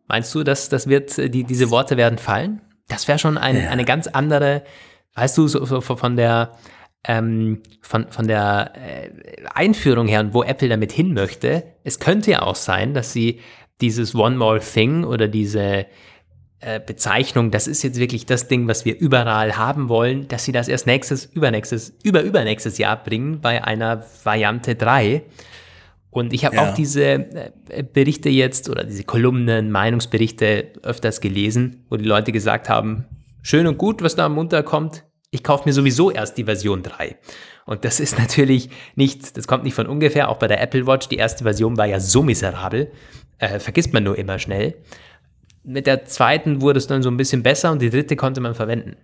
A: Meinst du, dass das wird, die, diese Worte werden fallen? Das wäre schon ein, ja. eine ganz andere, weißt du, so, so von der ähm, von, von der äh, Einführung her und wo Apple damit hin möchte. Es könnte ja auch sein, dass sie dieses One More Thing oder diese äh, Bezeichnung, das ist jetzt wirklich das Ding, was wir überall haben wollen, dass sie das erst nächstes, übernächstes, über übernächstes Jahr bringen bei einer Variante 3. Und ich habe ja. auch diese äh, Berichte jetzt oder diese Kolumnen, Meinungsberichte öfters gelesen, wo die Leute gesagt haben, schön und gut, was da am Mund kommt. Ich kaufe mir sowieso erst die Version 3. Und das ist natürlich nicht, das kommt nicht von ungefähr, auch bei der Apple Watch, die erste Version war ja so miserabel, äh, vergisst man nur immer schnell. Mit der zweiten wurde es dann so ein bisschen besser und die dritte konnte man verwenden.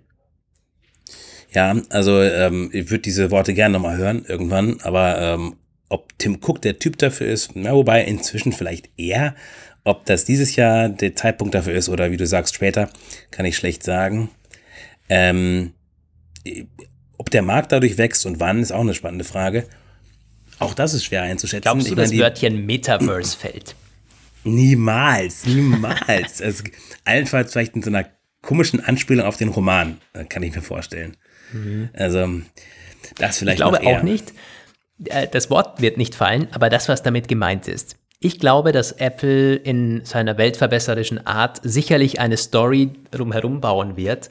B: Ja, also ähm, ich würde diese Worte gerne nochmal hören irgendwann, aber ähm, ob Tim Cook der Typ dafür ist, na, wobei inzwischen vielleicht eher, ob das dieses Jahr der Zeitpunkt dafür ist oder wie du sagst später, kann ich schlecht sagen. Ähm, ob der Markt dadurch wächst und wann, ist auch eine spannende Frage. Auch das ist schwer einzuschätzen.
A: Glaubst du, ich das Wörtchen Metaverse fällt?
B: Niemals, niemals. also, allenfalls vielleicht in so einer komischen Anspielung auf den Roman, äh, kann ich mir vorstellen. Mhm. Also, das vielleicht
A: Ich glaube auch nicht. Äh, das Wort wird nicht fallen, aber das, was damit gemeint ist. Ich glaube, dass Apple in seiner weltverbesserischen Art sicherlich eine Story drumherum bauen wird,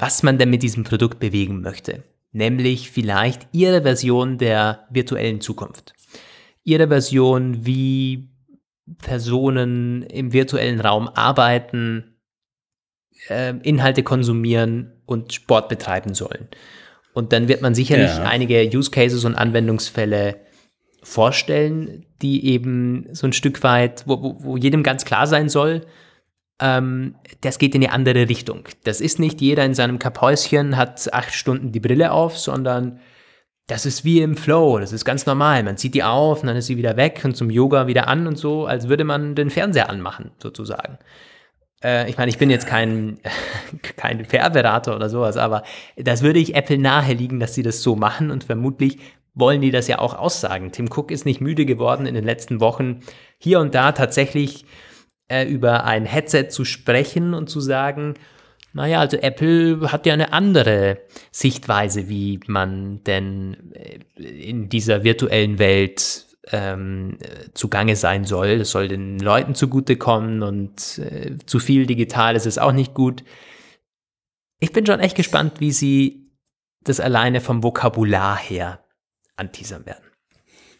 A: was man denn mit diesem Produkt bewegen möchte. Nämlich vielleicht ihre Version der virtuellen Zukunft. Ihre Version, wie Personen im virtuellen Raum arbeiten, äh, Inhalte konsumieren und Sport betreiben sollen. Und dann wird man sicherlich ja. einige Use Cases und Anwendungsfälle vorstellen, die eben so ein Stück weit, wo, wo, wo jedem ganz klar sein soll, ähm, das geht in eine andere Richtung. Das ist nicht jeder in seinem Kapäuschen hat acht Stunden die Brille auf, sondern das ist wie im Flow, das ist ganz normal. Man zieht die auf und dann ist sie wieder weg und zum Yoga wieder an und so, als würde man den Fernseher anmachen, sozusagen. Äh, ich meine, ich bin jetzt kein, kein PR-Berater oder sowas, aber das würde ich Apple naheliegen, dass sie das so machen und vermutlich wollen die das ja auch aussagen. Tim Cook ist nicht müde geworden in den letzten Wochen, hier und da tatsächlich äh, über ein Headset zu sprechen und zu sagen, naja, also Apple hat ja eine andere Sichtweise, wie man denn äh, in dieser virtuellen Welt ähm, zugange sein soll. Es soll den Leuten zugutekommen und äh, zu viel digital ist es auch nicht gut. Ich bin schon echt gespannt, wie sie das alleine vom Vokabular her anteasern werden.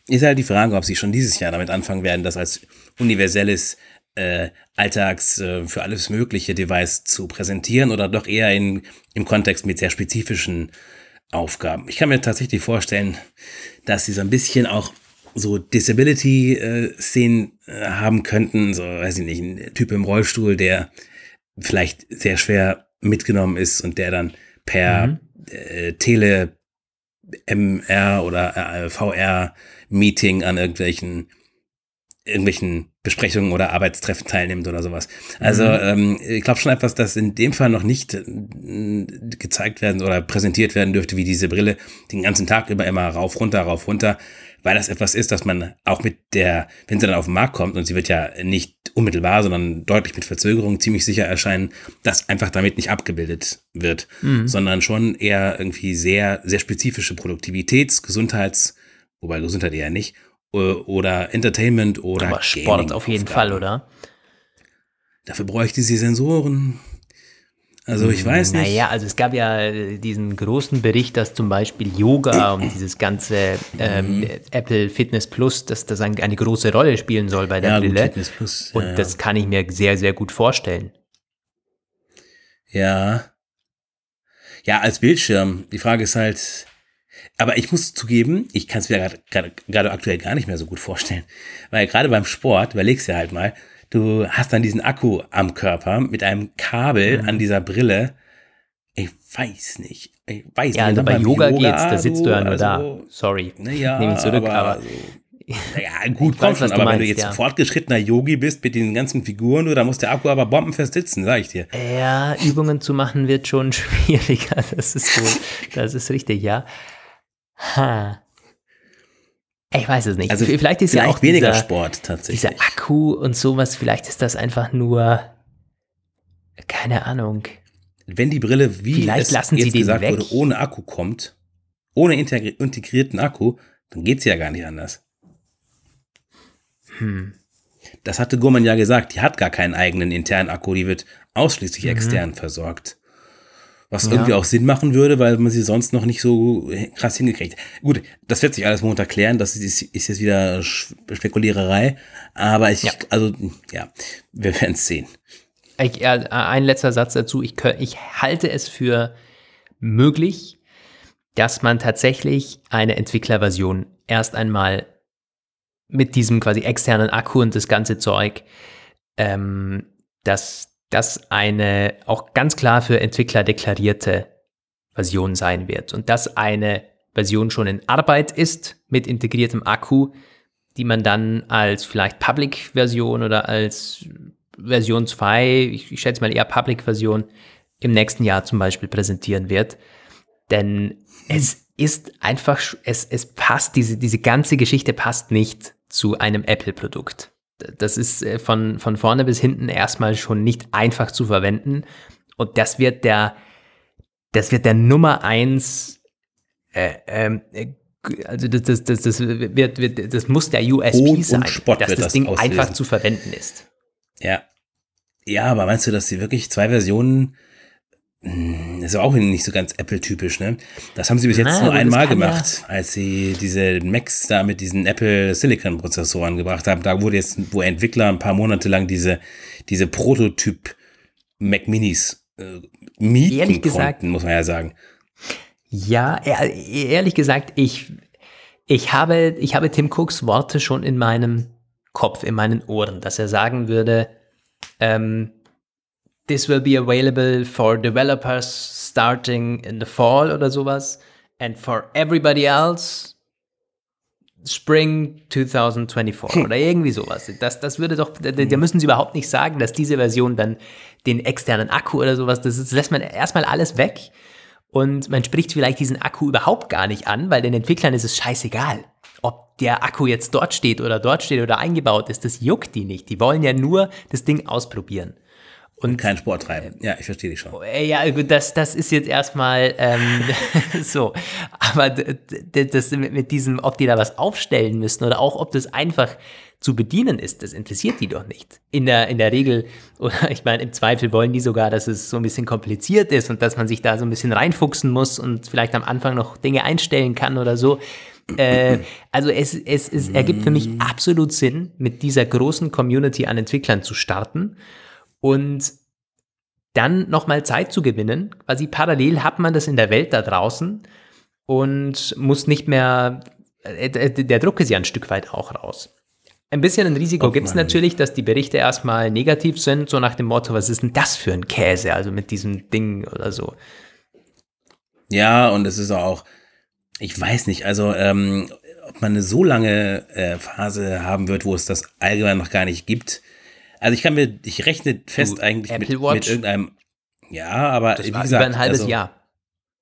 B: Ist halt die Frage, ob sie schon dieses Jahr damit anfangen werden, das als universelles äh, Alltags äh, für alles mögliche Device zu präsentieren oder doch eher in, im Kontext mit sehr spezifischen Aufgaben. Ich kann mir tatsächlich vorstellen, dass sie so ein bisschen auch so Disability-Szenen äh, haben könnten, so weiß ich nicht, ein Typ im Rollstuhl, der vielleicht sehr schwer mitgenommen ist und der dann per mhm. äh, Tele MR oder äh, VR Meeting an irgendwelchen irgendwelchen Besprechungen oder Arbeitstreffen teilnimmt oder sowas. Also mhm. ähm, ich glaube schon etwas, dass in dem Fall noch nicht äh, gezeigt werden oder präsentiert werden dürfte, wie diese Brille den ganzen Tag über immer rauf, runter, rauf, runter, weil das etwas ist, dass man auch mit der, wenn sie dann auf den Markt kommt und sie wird ja nicht unmittelbar, sondern deutlich mit Verzögerung ziemlich sicher erscheinen, dass einfach damit nicht abgebildet wird, mhm. sondern schon eher irgendwie sehr, sehr spezifische Produktivitäts-, Gesundheits-, wobei Gesundheit eher nicht, oder Entertainment oder
A: Aber Sport auf jeden Fall, oder?
B: Dafür bräuchte sie Sensoren. Also ich weiß nicht.
A: Naja, also es gab ja diesen großen Bericht, dass zum Beispiel Yoga und dieses ganze ähm, mhm. Apple Fitness Plus, dass das eine, große Rolle spielen soll bei der ja, Brille. Fitness Plus, und ja, das kann ich mir sehr, sehr gut vorstellen.
B: Ja. Ja, als Bildschirm. Die Frage ist halt, aber ich muss zugeben, ich kann es mir gerade aktuell gar nicht mehr so gut vorstellen. Weil gerade beim Sport, überlegst du ja halt mal, du hast dann diesen Akku am Körper mit einem Kabel
A: Mhm.
B: an dieser Brille. Ich weiß nicht. Ich weiß
A: Ja,
B: nicht.
A: also bei
B: beim
A: Yoga, geht's, da sitzt du ja nur
B: also,
A: da. Sorry.
B: Naja,
A: Nehme ich zurück, aber,
B: so, naja, gut, komm
A: weiß,
B: schon, aber wenn du
A: meinst,
B: jetzt
A: ja.
B: fortgeschrittener Yogi bist mit den ganzen Figuren, du, da muss der Akku aber bombenfest sitzen, sag ich dir.
A: ja, Übungen zu machen wird schon schwieriger. Das ist so, das ist richtig, ja. Ha. Ich weiß es nicht.
B: Also
A: vielleicht ist ja
B: vielleicht
A: auch
B: weniger
A: dieser,
B: Sport tatsächlich.
A: dieser Akku und sowas, vielleicht ist das einfach nur, keine Ahnung.
B: wenn die Brille, wie
A: Vielleicht
B: es
A: lassen
B: jetzt gesagt
A: weg.
B: wurde, ohne Akku kommt, ohne integri integrierten Akku, dann geht's ja gar nicht anders.
A: Hm.
B: Das hatte Gurman ja gesagt, die hat gar keinen eigenen internen Akku, die wird ausschließlich extern versorgt. Was.
A: Ja.
B: irgendwie auch Sinn machen würde, weil man sie sonst noch nicht so krass hingekriegt. Gut, das wird sich alles Montag klären, das ist, ist jetzt wieder Spekuliererei, aber ich,
A: Ja.
B: also, ja, wir werden es sehen.
A: Ich, ein letzter Satz dazu. Ich, ich halte es für möglich, dass man tatsächlich eine Entwicklerversion erst einmal mit diesem quasi externen Akku und das ganze Zeug, ähm, dass das eine auch ganz klar für Entwickler deklarierte Version sein wird und dass eine Version schon in Arbeit ist mit integriertem Akku, die man dann als vielleicht Public-Version oder als Version 2, ich, ich schätze mal eher Public-Version, im nächsten Jahr zum Beispiel präsentieren wird. Denn es ist einfach, es, es passt, diese, diese ganze Geschichte passt nicht zu einem Apple-Produkt. Das ist äh, von, von vorne bis hinten erstmal schon nicht einfach zu verwenden. Und das wird der, das wird der Nummer eins, äh, ähm, äh, also das, das, das, das, wird, wird, das muss der USP
B: Hohn
A: sein, dass das, Ding
B: auslösen.
A: einfach zu verwenden ist.
B: Ja. Ja, aber meinst du, dass sie wirklich zwei Versionen, das ist auch nicht so ganz Apple-typisch, ne? Das haben sie bis jetzt
A: Na,
B: nur einmal
A: kann ja-
B: gemacht, als sie diese Macs da mit diesen Apple Silicon-Prozessoren gebracht haben. Da wurde jetzt, wo Entwickler ein paar Monate lang diese, diese Prototyp Mac Minis äh, mieten
A: Ehrlich gesagt-
B: konnten, muss man ja sagen.
A: Ja, ehr- ehrlich gesagt, ich, ich, habe, ich habe Tim Cooks Worte schon in meinem Kopf, in meinen Ohren, dass er sagen würde, ähm, this will be available for developers starting in the fall oder sowas and for everybody else Spring 2024 oder irgendwie sowas. Das, das würde doch, da, da müssen sie überhaupt nicht sagen, dass diese Version dann den externen Akku oder sowas, das, ist, lässt man erstmal alles weg und man spricht vielleicht diesen Akku überhaupt gar nicht an, weil den Entwicklern ist es scheißegal. Ob der Akku jetzt dort steht oder dort steht oder eingebaut ist, das juckt die nicht. Die wollen ja nur das Ding ausprobieren.
B: Und keinen Sport treiben. Ja, ich verstehe dich schon.
A: Äh, Ja, gut, das, das ist jetzt erstmal ähm, so. Aber das mit, mit diesem, ob die da was aufstellen müssen oder auch ob das einfach zu bedienen ist, das interessiert die doch nicht. In der, in der Regel, oder ich meine, im Zweifel wollen die sogar, dass es so ein bisschen kompliziert ist und dass man sich da so ein bisschen reinfuchsen muss und vielleicht am Anfang noch Dinge einstellen kann oder so. Äh, also es, es, es ergibt für mich absolut Sinn, mit dieser großen Community an Entwicklern zu starten und dann nochmal Zeit zu gewinnen. Quasi parallel hat man das in der Welt da draußen und muss nicht mehr, äh, der Druck ist ja ein Stück weit auch raus. Ein bisschen ein Risiko gibt es natürlich, dass die Berichte erstmal negativ sind, so nach dem Motto, was ist denn das für ein Käse, also mit diesem Ding oder so.
B: Ja, und es ist auch, ich weiß nicht, also ähm, ob man eine so lange äh, Phase haben wird, wo es das allgemein noch gar nicht gibt. Also ich kann mir, ich rechne fest
A: Du,
B: eigentlich mit, mit irgendeinem, ja, aber
A: Das
B: wie
A: war
B: gesagt,
A: über ein halbes
B: also,
A: Jahr.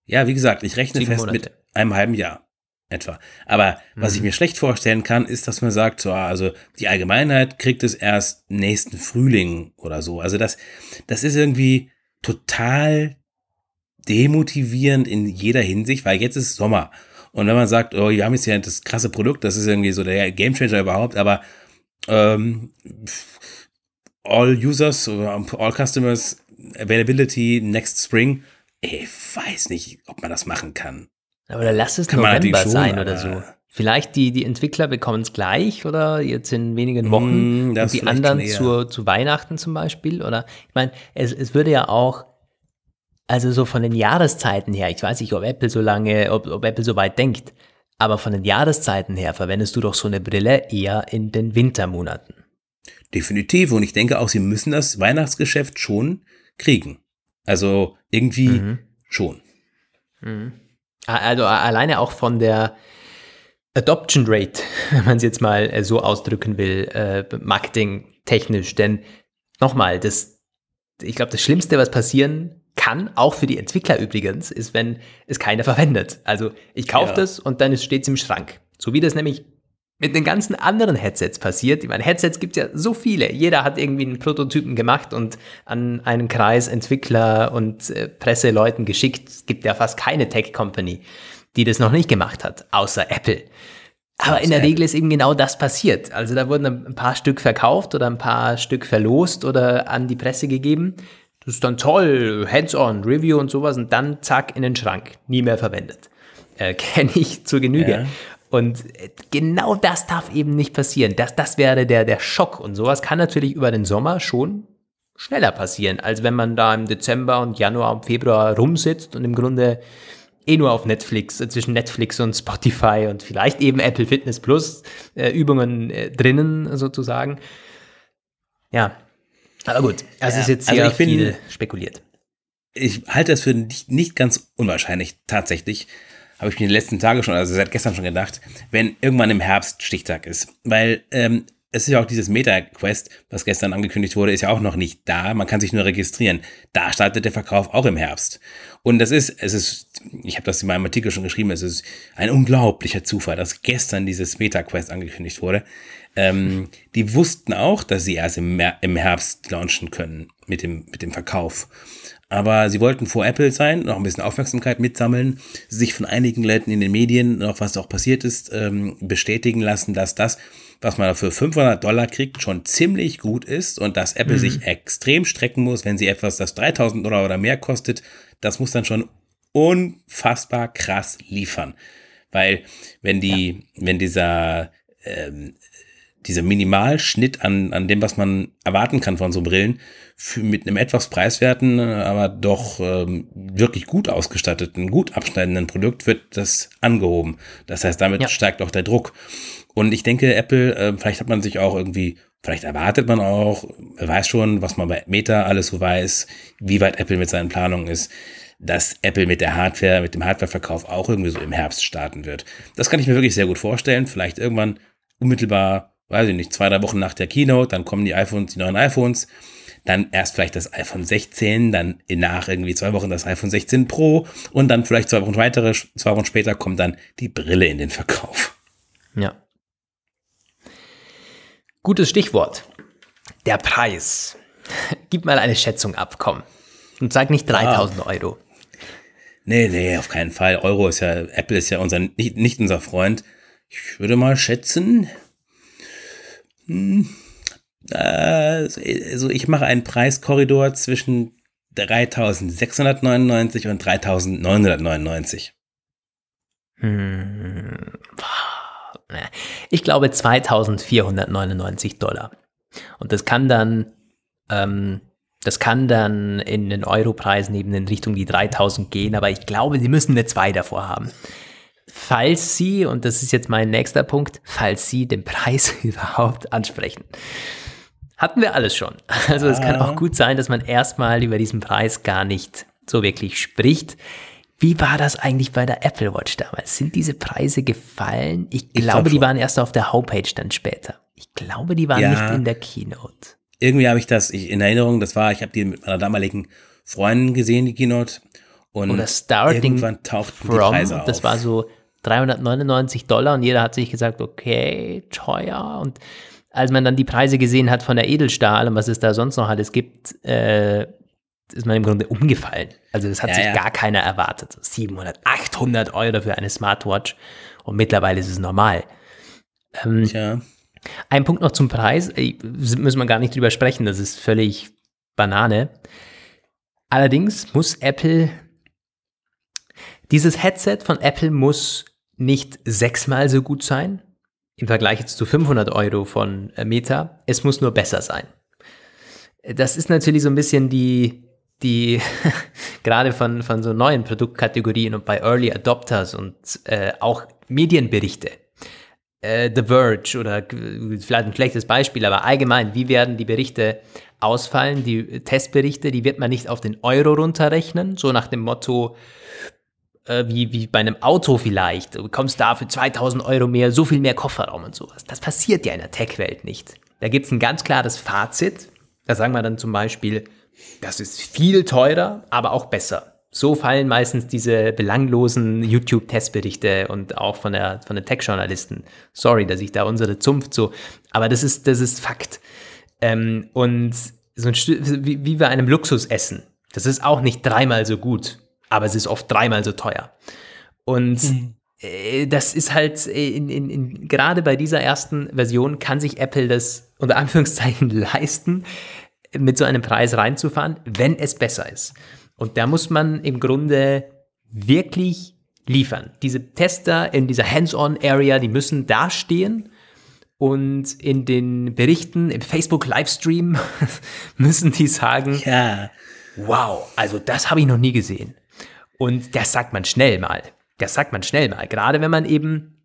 B: Ja, wie gesagt, ich rechne
A: Sieben
B: fest
A: Monate.
B: mit einem halben Jahr etwa. Aber was
A: Mhm.
B: ich mir schlecht vorstellen kann, ist, dass man sagt, so, also die Allgemeinheit kriegt es erst nächsten Frühling oder so. Also das, das ist irgendwie total demotivierend in jeder Hinsicht, weil jetzt ist Sommer. Und wenn man sagt, oh, wir haben jetzt ja das krasse Produkt, das ist irgendwie so der Gamechanger überhaupt, aber ähm, all users oder all customers availability next spring, ich weiß nicht, ob man das machen kann.
A: Oder lass es
B: Kann
A: November
B: schon,
A: sein oder
B: aber-
A: so. Vielleicht die, die Entwickler bekommen es gleich oder jetzt in wenigen Wochen
B: Mm,
A: und die anderen zur, zu Weihnachten zum Beispiel. Oder ich meine, es, es würde ja auch, also so von den Jahreszeiten her, ich weiß nicht, ob Apple so lange, ob, ob Apple so weit denkt, aber von den Jahreszeiten her verwendest du doch so eine Brille eher in den Wintermonaten.
B: Definitiv. Und ich denke auch, sie müssen das Weihnachtsgeschäft schon kriegen. Also irgendwie mhm. schon.
A: Mhm. Also alleine auch von der Adoption Rate, wenn man es jetzt mal äh, so ausdrücken will, äh, marketingtechnisch. Denn nochmal, das, ich glaube, das Schlimmste, was passieren kann, auch für die Entwickler übrigens, ist, wenn es keiner verwendet. Also ich kaufe ja. das und dann steht es im Schrank. So wie das nämlich mit den ganzen anderen Headsets passiert. Ich meine, Headsets gibt es ja so viele. Jeder hat irgendwie einen Prototypen gemacht und an einen Kreis Entwickler und äh, Presseleuten geschickt. Es gibt ja fast keine Tech-Company, die das noch nicht gemacht hat, außer Apple. Aber in der Regel ist eben genau das passiert. Also da wurden ein paar Stück verkauft oder ein paar Stück verlost oder an die Presse gegeben. Das ist dann toll, Hands-on, Review und sowas und dann zack in den Schrank, nie mehr verwendet. Äh, Kenne ich zur Genüge. Ja. Und genau das darf eben nicht passieren. Das, das wäre der, der Schock. Und sowas kann natürlich über den Sommer schon schneller passieren, als wenn man da im Dezember und Januar und Februar rumsitzt und im Grunde eh nur auf Netflix, äh, zwischen Netflix und Spotify und vielleicht eben Apple Fitness Plus äh, Übungen äh, drinnen sozusagen. Ja, aber gut, das ja, ist jetzt sehr also bin, viel spekuliert.
B: Ich halte es für nicht, nicht ganz unwahrscheinlich, tatsächlich, habe ich mir die letzten Tage schon, also seit gestern schon gedacht, wenn irgendwann im Herbst Stichtag ist. Weil ähm, es ist ja auch dieses Meta-Quest, was gestern angekündigt wurde, ist ja auch noch nicht da. Man kann sich nur registrieren. Da startet der Verkauf auch im Herbst. Und das ist, es ist, ich habe das in meinem Artikel schon geschrieben, es ist ein unglaublicher Zufall, dass gestern dieses Meta-Quest angekündigt wurde. Ähm, die wussten auch, dass sie erst im, im Herbst launchen können mit dem, mit dem Verkauf. Aber sie wollten vor Apple sein, noch ein bisschen Aufmerksamkeit mitsammeln, sich von einigen Leuten in den Medien, noch was auch passiert ist, ähm, bestätigen lassen, dass das, was man für 500 Dollar kriegt, schon ziemlich gut ist und dass Apple mhm. sich extrem strecken muss, wenn sie etwas, das 3000 Dollar oder mehr kostet, das muss dann schon unfassbar krass liefern. Weil wenn die, ja. wenn dieser ähm, dieser Minimalschnitt an, an dem, was man erwarten kann von so Brillen, für, mit einem etwas preiswerten, aber doch ähm, wirklich gut ausgestatteten, gut abschneidenden Produkt wird das angehoben. Das heißt, damit ja. steigt auch der Druck. Und ich denke, Apple, äh, vielleicht hat man sich auch irgendwie, vielleicht erwartet man auch, weiß schon, was man bei Meta alles so weiß, wie weit Apple mit seinen Planungen ist dass Apple mit der Hardware, mit dem Hardwareverkauf auch irgendwie so im Herbst starten wird. Das kann ich mir wirklich sehr gut vorstellen. Vielleicht irgendwann unmittelbar weiß ich nicht, zwei, drei Wochen nach der Keynote, dann kommen die iPhones, die neuen iPhones, dann erst vielleicht das iPhone 16, dann nach irgendwie zwei Wochen das iPhone 16 Pro und dann vielleicht zwei Wochen weitere, zwei Wochen später kommt dann die Brille in den Verkauf.
A: Ja. Gutes Stichwort. Der Preis. Gib mal eine Schätzung ab, komm. Und sag nicht 3000 ah. Euro.
B: Nee, nee, auf keinen Fall. Euro ist ja, Apple ist ja unser, nicht, nicht unser Freund. Ich würde mal schätzen, hm, also ich mache einen Preiskorridor zwischen 3699 und 3999.
A: Hm. Ich glaube 2499 Dollar. Und das kann dann, ähm, das kann dann in den Europreisen eben in Richtung die 3000 gehen, aber ich glaube, sie müssen eine 2 davor haben falls Sie, und das ist jetzt mein nächster Punkt, falls Sie den Preis überhaupt ansprechen. Hatten wir alles schon. Also es kann auch gut sein, dass man erstmal über diesen Preis gar nicht so wirklich spricht. Wie war das eigentlich bei der Apple Watch damals? Sind diese Preise gefallen? Ich glaube, ich die waren erst auf der Homepage dann später. Ich glaube, die waren ja, nicht in der Keynote.
B: Irgendwie habe ich das in Erinnerung. Das war, ich habe die mit meiner damaligen Freundin gesehen, die Keynote. Und
A: Oder Starting irgendwann tauchten from, die Preise auf. Das war so 399 Dollar und jeder hat sich gesagt, okay, teuer. Und als man dann die Preise gesehen hat von der Edelstahl und was es da sonst noch alles gibt, äh, ist man im Grunde umgefallen. Also das hat ja, sich ja. gar keiner erwartet. 700, 800 Euro für eine Smartwatch und mittlerweile ist es normal. Ähm, Tja. Ein Punkt noch zum Preis, müssen wir gar nicht drüber sprechen, das ist völlig Banane. Allerdings muss Apple, dieses Headset von Apple muss nicht sechsmal so gut sein im Vergleich jetzt zu 500 Euro von äh, Meta. Es muss nur besser sein. Das ist natürlich so ein bisschen die, die gerade von, von so neuen Produktkategorien und bei Early Adopters und äh, auch Medienberichte. äh, The Verge oder vielleicht ein schlechtes Beispiel, aber allgemein, wie werden die Berichte ausfallen? Die Testberichte, die wird man nicht auf den Euro runterrechnen, so nach dem Motto, äh, wie, wie bei einem Auto vielleicht. Du bekommst da für 2000 Euro mehr, so viel mehr Kofferraum und sowas. Das passiert ja in der Tech-Welt nicht. Da gibt es ein ganz klares Fazit. Da sagen wir dann zum Beispiel, das ist viel teurer, aber auch besser. So fallen meistens diese belanglosen YouTube-Testberichte und auch von, der, von den Tech-Journalisten. Sorry, dass ich da unsere Zunft so, aber das ist, das ist Fakt. Ähm, und so ein wie, wie bei einem Luxusessen. Das ist auch nicht dreimal so gut, aber es ist oft dreimal so teuer. Und mhm. äh, das ist halt, in, in, in, gerade bei dieser ersten Version kann sich Apple das unter Anführungszeichen leisten, mit so einem Preis reinzufahren, wenn es besser ist. Und da muss man im Grunde wirklich liefern. Diese Tester in dieser Hands-on-Area, die müssen dastehen und in den Berichten im Facebook-Livestream müssen die sagen, ja. wow, also das habe ich noch nie gesehen. Und das sagt man schnell mal. Das sagt man schnell mal. Gerade wenn man eben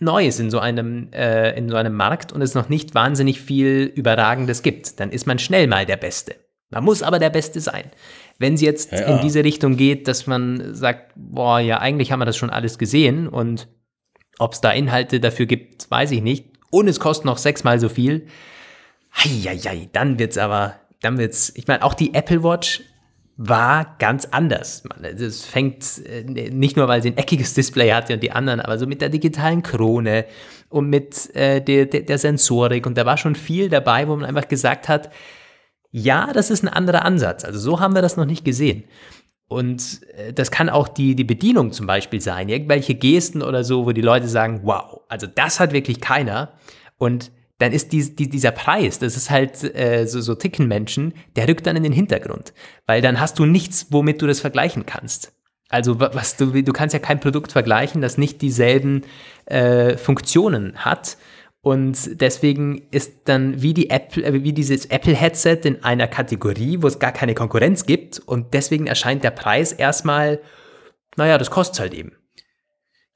A: neu ist in so einem, äh, in so einem Markt und es noch nicht wahnsinnig viel Überragendes gibt, dann ist man schnell mal der Beste. Man muss aber der Beste sein. Wenn es jetzt ja. in diese Richtung geht, dass man sagt, boah, ja, eigentlich haben wir das schon alles gesehen und ob es da Inhalte dafür gibt, weiß ich nicht. Und es kostet noch sechsmal so viel. Heieiei, dann wird's aber, dann wird's, ich meine, auch die Apple Watch war ganz anders. Es fängt äh, nicht nur, weil sie ein eckiges Display hatte und die anderen, aber so mit der digitalen Krone und mit äh, der, der, der Sensorik. Und da war schon viel dabei, wo man einfach gesagt hat, ja, das ist ein anderer Ansatz. Also so haben wir das noch nicht gesehen. Und äh, das kann auch die, die Bedienung zum Beispiel sein, irgendwelche Gesten oder so, wo die Leute sagen, wow, also das hat wirklich keiner. Und dann ist die, die, dieser Preis, das ist halt äh, so, so Tickenmenschen, der rückt dann in den Hintergrund. Weil dann hast du nichts, womit du das vergleichen kannst. Also was du, du kannst ja kein Produkt vergleichen, das nicht dieselben äh, Funktionen hat. Und deswegen ist dann wie die Apple, äh, wie dieses Apple-Headset in einer Kategorie, wo es gar keine Konkurrenz gibt. Und deswegen erscheint der Preis erstmal, naja, das kostet halt eben.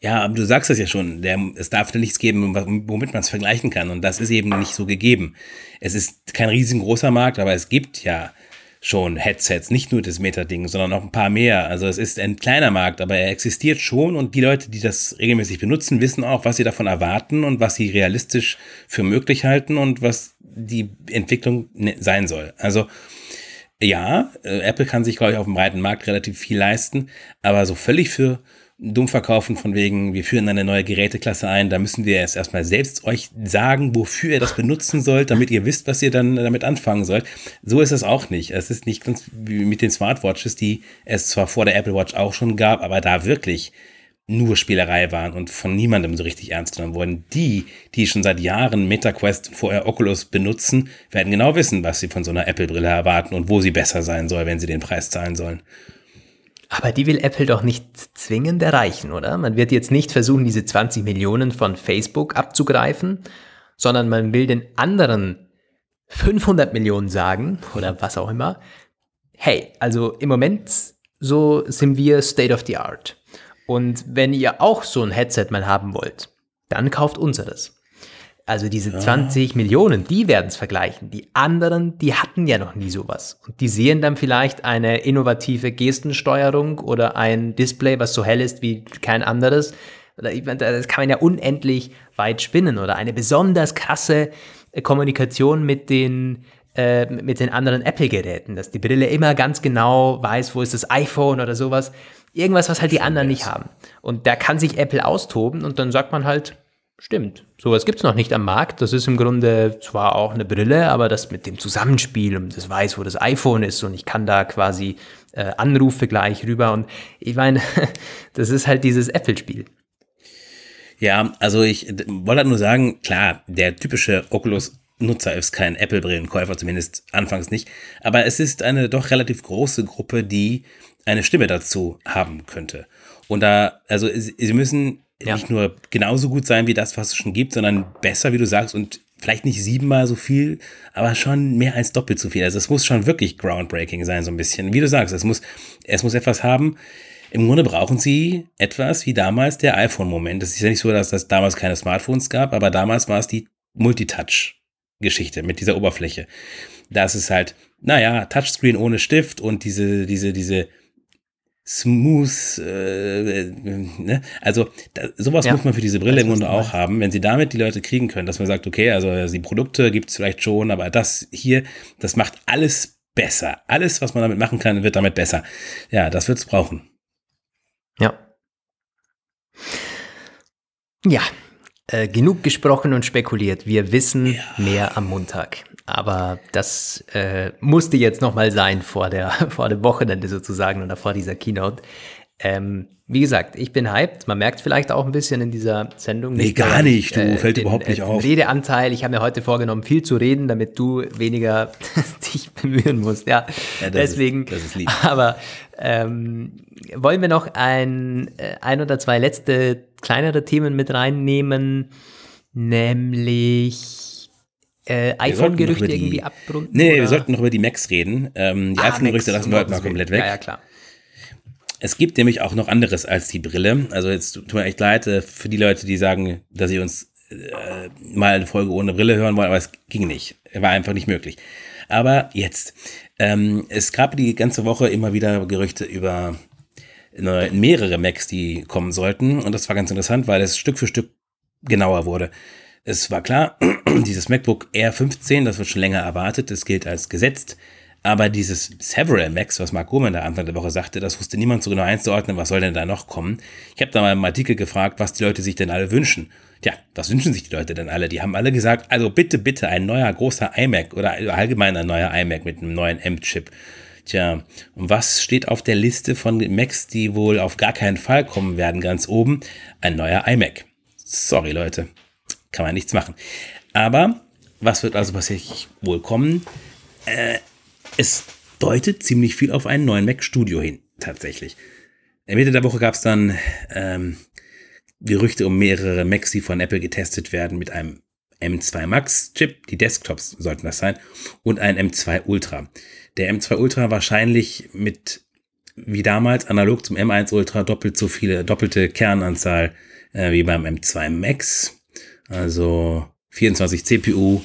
B: Ja, aber du sagst es ja schon, der, es darf da nichts geben, womit man es vergleichen kann. Und das ist eben nicht so gegeben. Es ist kein riesengroßer Markt, aber es gibt ja schon Headsets, nicht nur das Meta-Ding, sondern auch ein paar mehr. Also es ist ein kleiner Markt, aber er existiert schon und die Leute, die das regelmäßig benutzen, wissen auch, was sie davon erwarten und was sie realistisch für möglich halten und was die Entwicklung ne, sein soll. Also ja, äh, Apple kann sich, glaube ich, auf dem breiten Markt relativ viel leisten, aber so völlig für dumm verkaufen von wegen, wir führen eine neue Geräteklasse ein, da müssen wir erst erstmal selbst euch sagen, wofür ihr das benutzen sollt, damit ihr wisst, was ihr dann damit anfangen sollt. So ist es auch nicht. Es ist nicht ganz wie mit den Smartwatches, die es zwar vor der Apple Watch auch schon gab, aber da wirklich nur Spielerei waren und von niemandem so richtig ernst genommen wurden. Die, die schon seit Jahren MetaQuest vorher Oculus benutzen, werden genau wissen, was sie von so einer Apple-Brille erwarten und wo sie besser sein soll, wenn sie den Preis zahlen sollen.
A: Aber die will Apple doch nicht zwingend erreichen, oder? Man wird jetzt nicht versuchen, diese 20 Millionen von Facebook abzugreifen, sondern man will den anderen 500 Millionen sagen oder was auch immer. Hey, also im Moment so sind wir State of the Art. Und wenn ihr auch so ein Headset mal haben wollt, dann kauft unseres. Also diese ja. 20 Millionen, die werden es vergleichen. Die anderen, die hatten ja noch nie sowas. Und die sehen dann vielleicht eine innovative Gestensteuerung oder ein Display, was so hell ist wie kein anderes. Das kann man ja unendlich weit spinnen. Oder eine besonders krasse äh, Kommunikation mit den, äh, mit den anderen Apple-Geräten, dass die Brille immer ganz genau weiß, wo ist das iPhone oder sowas. Irgendwas, was halt die anderen nicht haben. Und da kann sich Apple austoben und dann sagt man halt, Stimmt. Sowas gibt es noch nicht am Markt. Das ist im Grunde zwar auch eine Brille, aber das mit dem Zusammenspiel und das weiß, wo das iPhone ist und ich kann da quasi äh, Anrufe gleich rüber. Und ich meine, das ist halt dieses Apple-Spiel.
B: Ja, also ich wollte halt nur sagen, klar, der typische Oculus-Nutzer ist kein Apple-Brillenkäufer, zumindest anfangs nicht. Aber es ist eine doch relativ große Gruppe, die eine Stimme dazu haben könnte. Und da, also sie müssen ja. nicht nur genauso gut sein wie das, was es schon gibt, sondern besser, wie du sagst, und vielleicht nicht siebenmal so viel, aber schon mehr als doppelt so viel. Also es muss schon wirklich groundbreaking sein, so ein bisschen. Wie du sagst, es muss, es muss etwas haben, im Grunde brauchen sie etwas wie damals der iPhone-Moment. Es ist ja nicht so, dass es damals keine Smartphones gab, aber damals war es die Multitouch-Geschichte mit dieser Oberfläche. Da ist halt, naja, Touchscreen ohne Stift und diese, diese, diese smooth, äh, ne? also da, sowas ja, muss man für diese Brille im Grunde auch haben, wenn sie damit die Leute kriegen können, dass man sagt, okay, also die Produkte gibt es vielleicht schon, aber das hier, das macht alles besser. Alles, was man damit machen kann, wird damit besser. Ja, das wird es brauchen.
A: Ja. Ja, äh, genug gesprochen und spekuliert. Wir wissen ja. mehr am Montag. Aber das äh, musste jetzt nochmal sein vor der vor dem Wochenende sozusagen oder vor dieser Keynote. Ähm, wie gesagt, ich bin hyped. Man merkt vielleicht auch ein bisschen in dieser Sendung.
B: Nee, gar nicht. Du äh, fällt den, überhaupt nicht äh, auf.
A: Redeanteil. Ich habe mir heute vorgenommen, viel zu reden, damit du weniger dich bemühen musst. Ja, ja deswegen. Ist, das ist lieb. Aber ähm, wollen wir noch ein, äh, ein oder zwei letzte kleinere Themen mit reinnehmen, nämlich äh, iPhone-Gerüchte irgendwie abrunden?
B: Nee, oder? wir sollten noch über die Macs reden. Ähm, die ah, iPhone-Gerüchte lassen wir heute mal komplett weg.
A: Ja, ja, klar.
B: Es gibt nämlich auch noch anderes als die Brille. Also jetzt tut mir echt leid äh, für die Leute, die sagen, dass sie uns äh, mal eine Folge ohne Brille hören wollen, aber es ging nicht. War einfach nicht möglich. Aber jetzt. Ähm, es gab die ganze Woche immer wieder Gerüchte über mehrere Macs, die kommen sollten. Und das war ganz interessant, weil es Stück für Stück genauer wurde. Es war klar, dieses MacBook Air 15, das wird schon länger erwartet, das gilt als gesetzt. Aber dieses Several Max, was Mark Gurman da Anfang der Woche sagte, das wusste niemand so genau einzuordnen, was soll denn da noch kommen. Ich habe da mal im Artikel gefragt, was die Leute sich denn alle wünschen. Tja, was wünschen sich die Leute denn alle? Die haben alle gesagt, also bitte, bitte ein neuer großer iMac oder allgemein ein neuer iMac mit einem neuen M-Chip. Tja, und was steht auf der Liste von Macs, die wohl auf gar keinen Fall kommen werden, ganz oben? Ein neuer iMac. Sorry, Leute. Kann man nichts machen. Aber was wird also tatsächlich wohl kommen? Äh, es deutet ziemlich viel auf einen neuen Mac Studio hin, tatsächlich. Mitte der Woche gab es dann ähm, Gerüchte um mehrere Macs, die von Apple getestet werden mit einem M2 Max Chip, die Desktops sollten das sein, und ein M2 Ultra. Der M2 Ultra wahrscheinlich mit, wie damals, analog zum M1 Ultra, doppelt so viele, doppelte Kernanzahl äh, wie beim M2 Max. Also 24 CPU,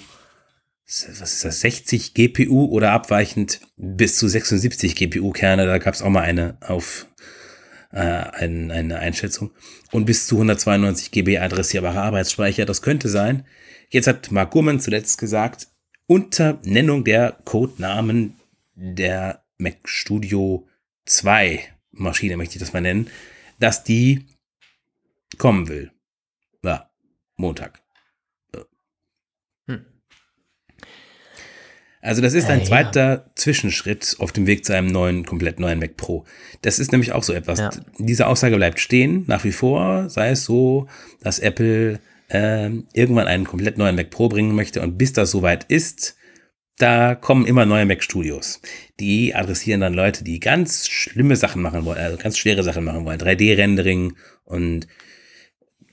B: was ist das, 60 GPU oder abweichend bis zu 76 GPU-Kerne. Da gab es auch mal eine auf äh, ein, eine Einschätzung. Und bis zu 192 GB adressierbarer Arbeitsspeicher. Das könnte sein. Jetzt hat Mark Gurman zuletzt gesagt, unter Nennung der Codenamen der Mac Studio 2 Maschine, möchte ich das mal nennen, dass die kommen will. Ja, Montag. Also das ist ein äh, zweiter ja. Zwischenschritt auf dem Weg zu einem neuen, komplett neuen Mac Pro. Das ist nämlich auch so etwas. Ja. Diese Aussage bleibt stehen, nach wie vor, sei es so, dass Apple äh, irgendwann einen komplett neuen Mac Pro bringen möchte und bis das soweit ist, da kommen immer neue Mac Studios. Die adressieren dann Leute, die ganz schlimme Sachen machen wollen, also ganz schwere Sachen machen wollen, 3D-Rendering und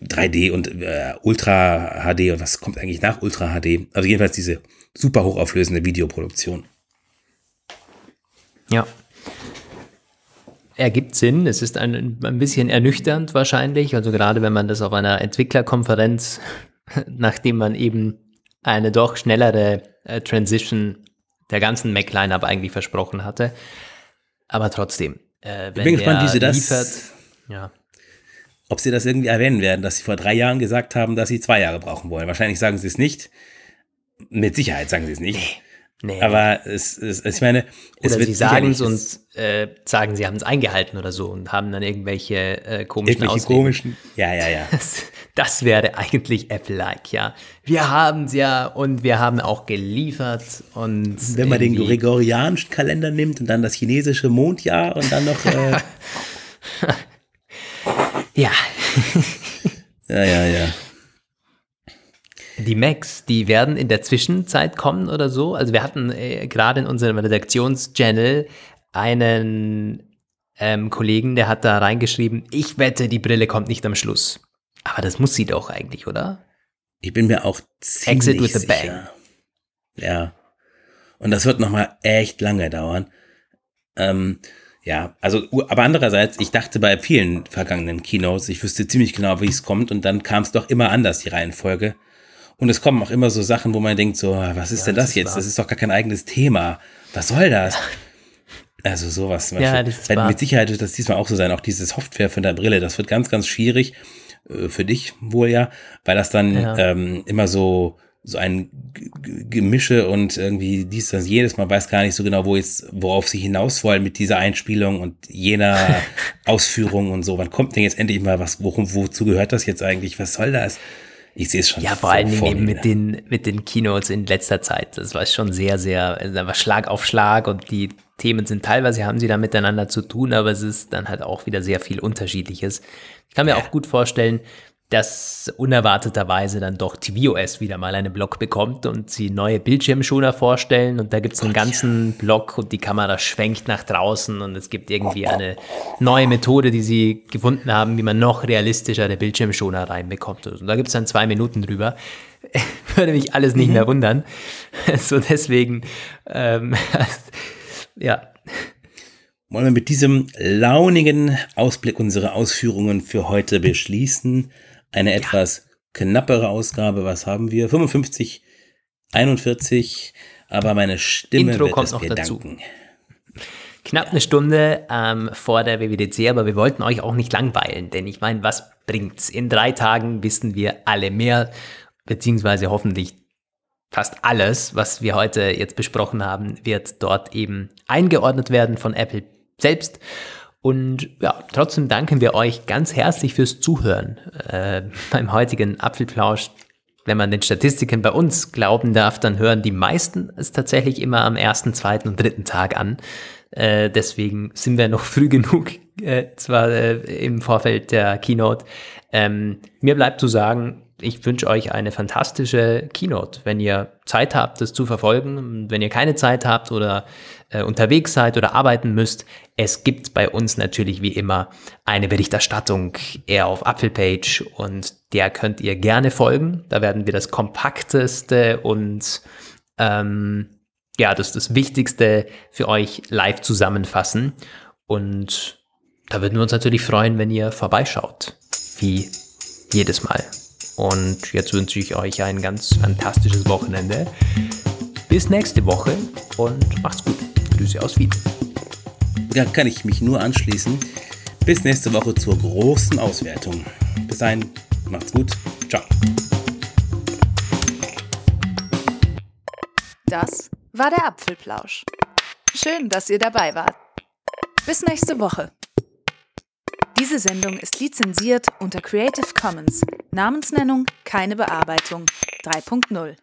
B: 3D und äh, Ultra HD und was kommt eigentlich nach Ultra HD? Also jedenfalls diese super hochauflösende Videoproduktion.
A: Ja. Ergibt Sinn. Es ist ein, ein bisschen ernüchternd wahrscheinlich. Also gerade wenn man das auf einer Entwicklerkonferenz, nachdem man eben eine doch schnellere äh, Transition der ganzen Mac-Line-Up eigentlich versprochen hatte. Aber trotzdem.
B: Äh, ich bin gespannt, wie sie das. Liefert, ja. Ob sie das irgendwie erwähnen werden, dass sie vor drei Jahren gesagt haben, dass sie zwei Jahre brauchen wollen. Wahrscheinlich sagen sie es nicht. Mit Sicherheit sagen sie es nicht. Nee. Nee. Aber es, es, ich meine,
A: es oder sie sagen es und äh, sagen, sie haben es eingehalten oder so und haben dann irgendwelche äh, komischen irgendwelche Ausreden. komischen.
B: Ja, ja, ja.
A: Das, das wäre eigentlich Apple-like, ja. Wir haben es ja und wir haben auch geliefert und
B: wenn man den gregorianischen Kalender nimmt und dann das chinesische Mondjahr und dann noch äh
A: ja.
B: ja, ja, ja.
A: Die Macs, die werden in der Zwischenzeit kommen oder so. Also wir hatten äh, gerade in unserem Redaktionschannel einen ähm, Kollegen, der hat da reingeschrieben, ich wette, die Brille kommt nicht am Schluss. Aber das muss sie doch eigentlich, oder?
B: Ich bin mir auch ziemlich Exit with a bang. Ja. Und das wird nochmal echt lange dauern. Ähm, Ja, also, aber andererseits, ich dachte bei vielen vergangenen Keynotes, ich wüsste ziemlich genau, wie es kommt und dann kam es doch immer anders, die Reihenfolge. Und es kommen auch immer so Sachen, wo man denkt, so, was ist ja, denn das, das jetzt? Wahr. Das ist doch gar kein eigenes Thema. Was soll das? Also sowas. Ja, das ist wahr. Mit Sicherheit wird das diesmal auch so sein. Auch diese Software von der Brille, das wird ganz, ganz schwierig. Äh, für dich wohl ja, weil das dann ja. ähm, immer so so ein Gemische und irgendwie dies, das, jedes. Man weiß gar nicht so genau, wo jetzt, worauf sie hinaus wollen mit dieser Einspielung und jener Ausführung und so. Wann kommt denn jetzt endlich mal was, worum, wozu gehört das jetzt eigentlich? Was soll das? Ich sehe es schon.
A: Ja, vor allen Dingen eben mit den, mit den Keynotes in letzter Zeit. Das war schon sehr, sehr, da war Schlag auf Schlag und die Themen sind teilweise, haben sie da miteinander zu tun, aber es ist dann halt auch wieder sehr viel Unterschiedliches. Ich kann mir ja. auch gut vorstellen, dass unerwarteterweise dann doch tvOS wieder mal einen Blog bekommt und sie neue Bildschirmschoner vorstellen und da gibt es einen ganzen Blog und die Kamera schwenkt nach draußen und es gibt irgendwie eine neue Methode, die sie gefunden haben, wie man noch realistischer der Bildschirmschoner reinbekommt. Und da gibt es dann zwei Minuten drüber. Würde mich alles nicht mhm. mehr wundern. so deswegen, ähm, ja.
B: Wollen wir mit diesem launigen Ausblick unsere Ausführungen für heute beschließen? Eine etwas knappere Ausgabe. Was haben wir? 55, 41. Aber meine Stimme
A: Intro wird kommt es noch mir dazu. danken. Knapp eine Stunde ähm, vor der WWDC, aber wir wollten euch auch nicht langweilen, denn ich meine, was bringt's? In drei Tagen wissen wir alle mehr, beziehungsweise hoffentlich fast alles, was wir heute jetzt besprochen haben, wird dort eben eingeordnet werden von Apple selbst. Und ja, trotzdem danken wir euch ganz herzlich fürs Zuhören äh, beim heutigen Apfelplausch. Wenn man den Statistiken bei uns glauben darf, dann hören die meisten es tatsächlich immer am ersten, zweiten und dritten Tag an. Äh, deswegen sind wir noch früh genug, äh, zwar äh, im Vorfeld der Keynote. Ähm, mir bleibt zu sagen, ich wünsche euch eine fantastische Keynote. Wenn ihr Zeit habt, das zu verfolgen, wenn ihr keine Zeit habt oder äh, unterwegs seid oder arbeiten müsst, es gibt bei uns natürlich wie immer eine Berichterstattung eher auf Apfelpage und der könnt ihr gerne folgen. Da werden wir das kompakteste und ähm, ja, das, das Wichtigste für euch live zusammenfassen. Und da würden wir uns natürlich freuen, wenn ihr vorbeischaut. Wie jedes Mal. Und jetzt wünsche ich euch ein ganz fantastisches Wochenende. Bis nächste Woche und macht's gut. Grüße aus Wien.
B: Da kann ich mich nur anschließen. Bis nächste Woche zur großen Auswertung. Bis dahin, macht's gut. Ciao.
C: Das war der Apfelplausch. Schön, dass ihr dabei wart. Bis nächste Woche. Diese Sendung ist lizenziert unter Creative Commons. Namensnennung keine Bearbeitung 3.0.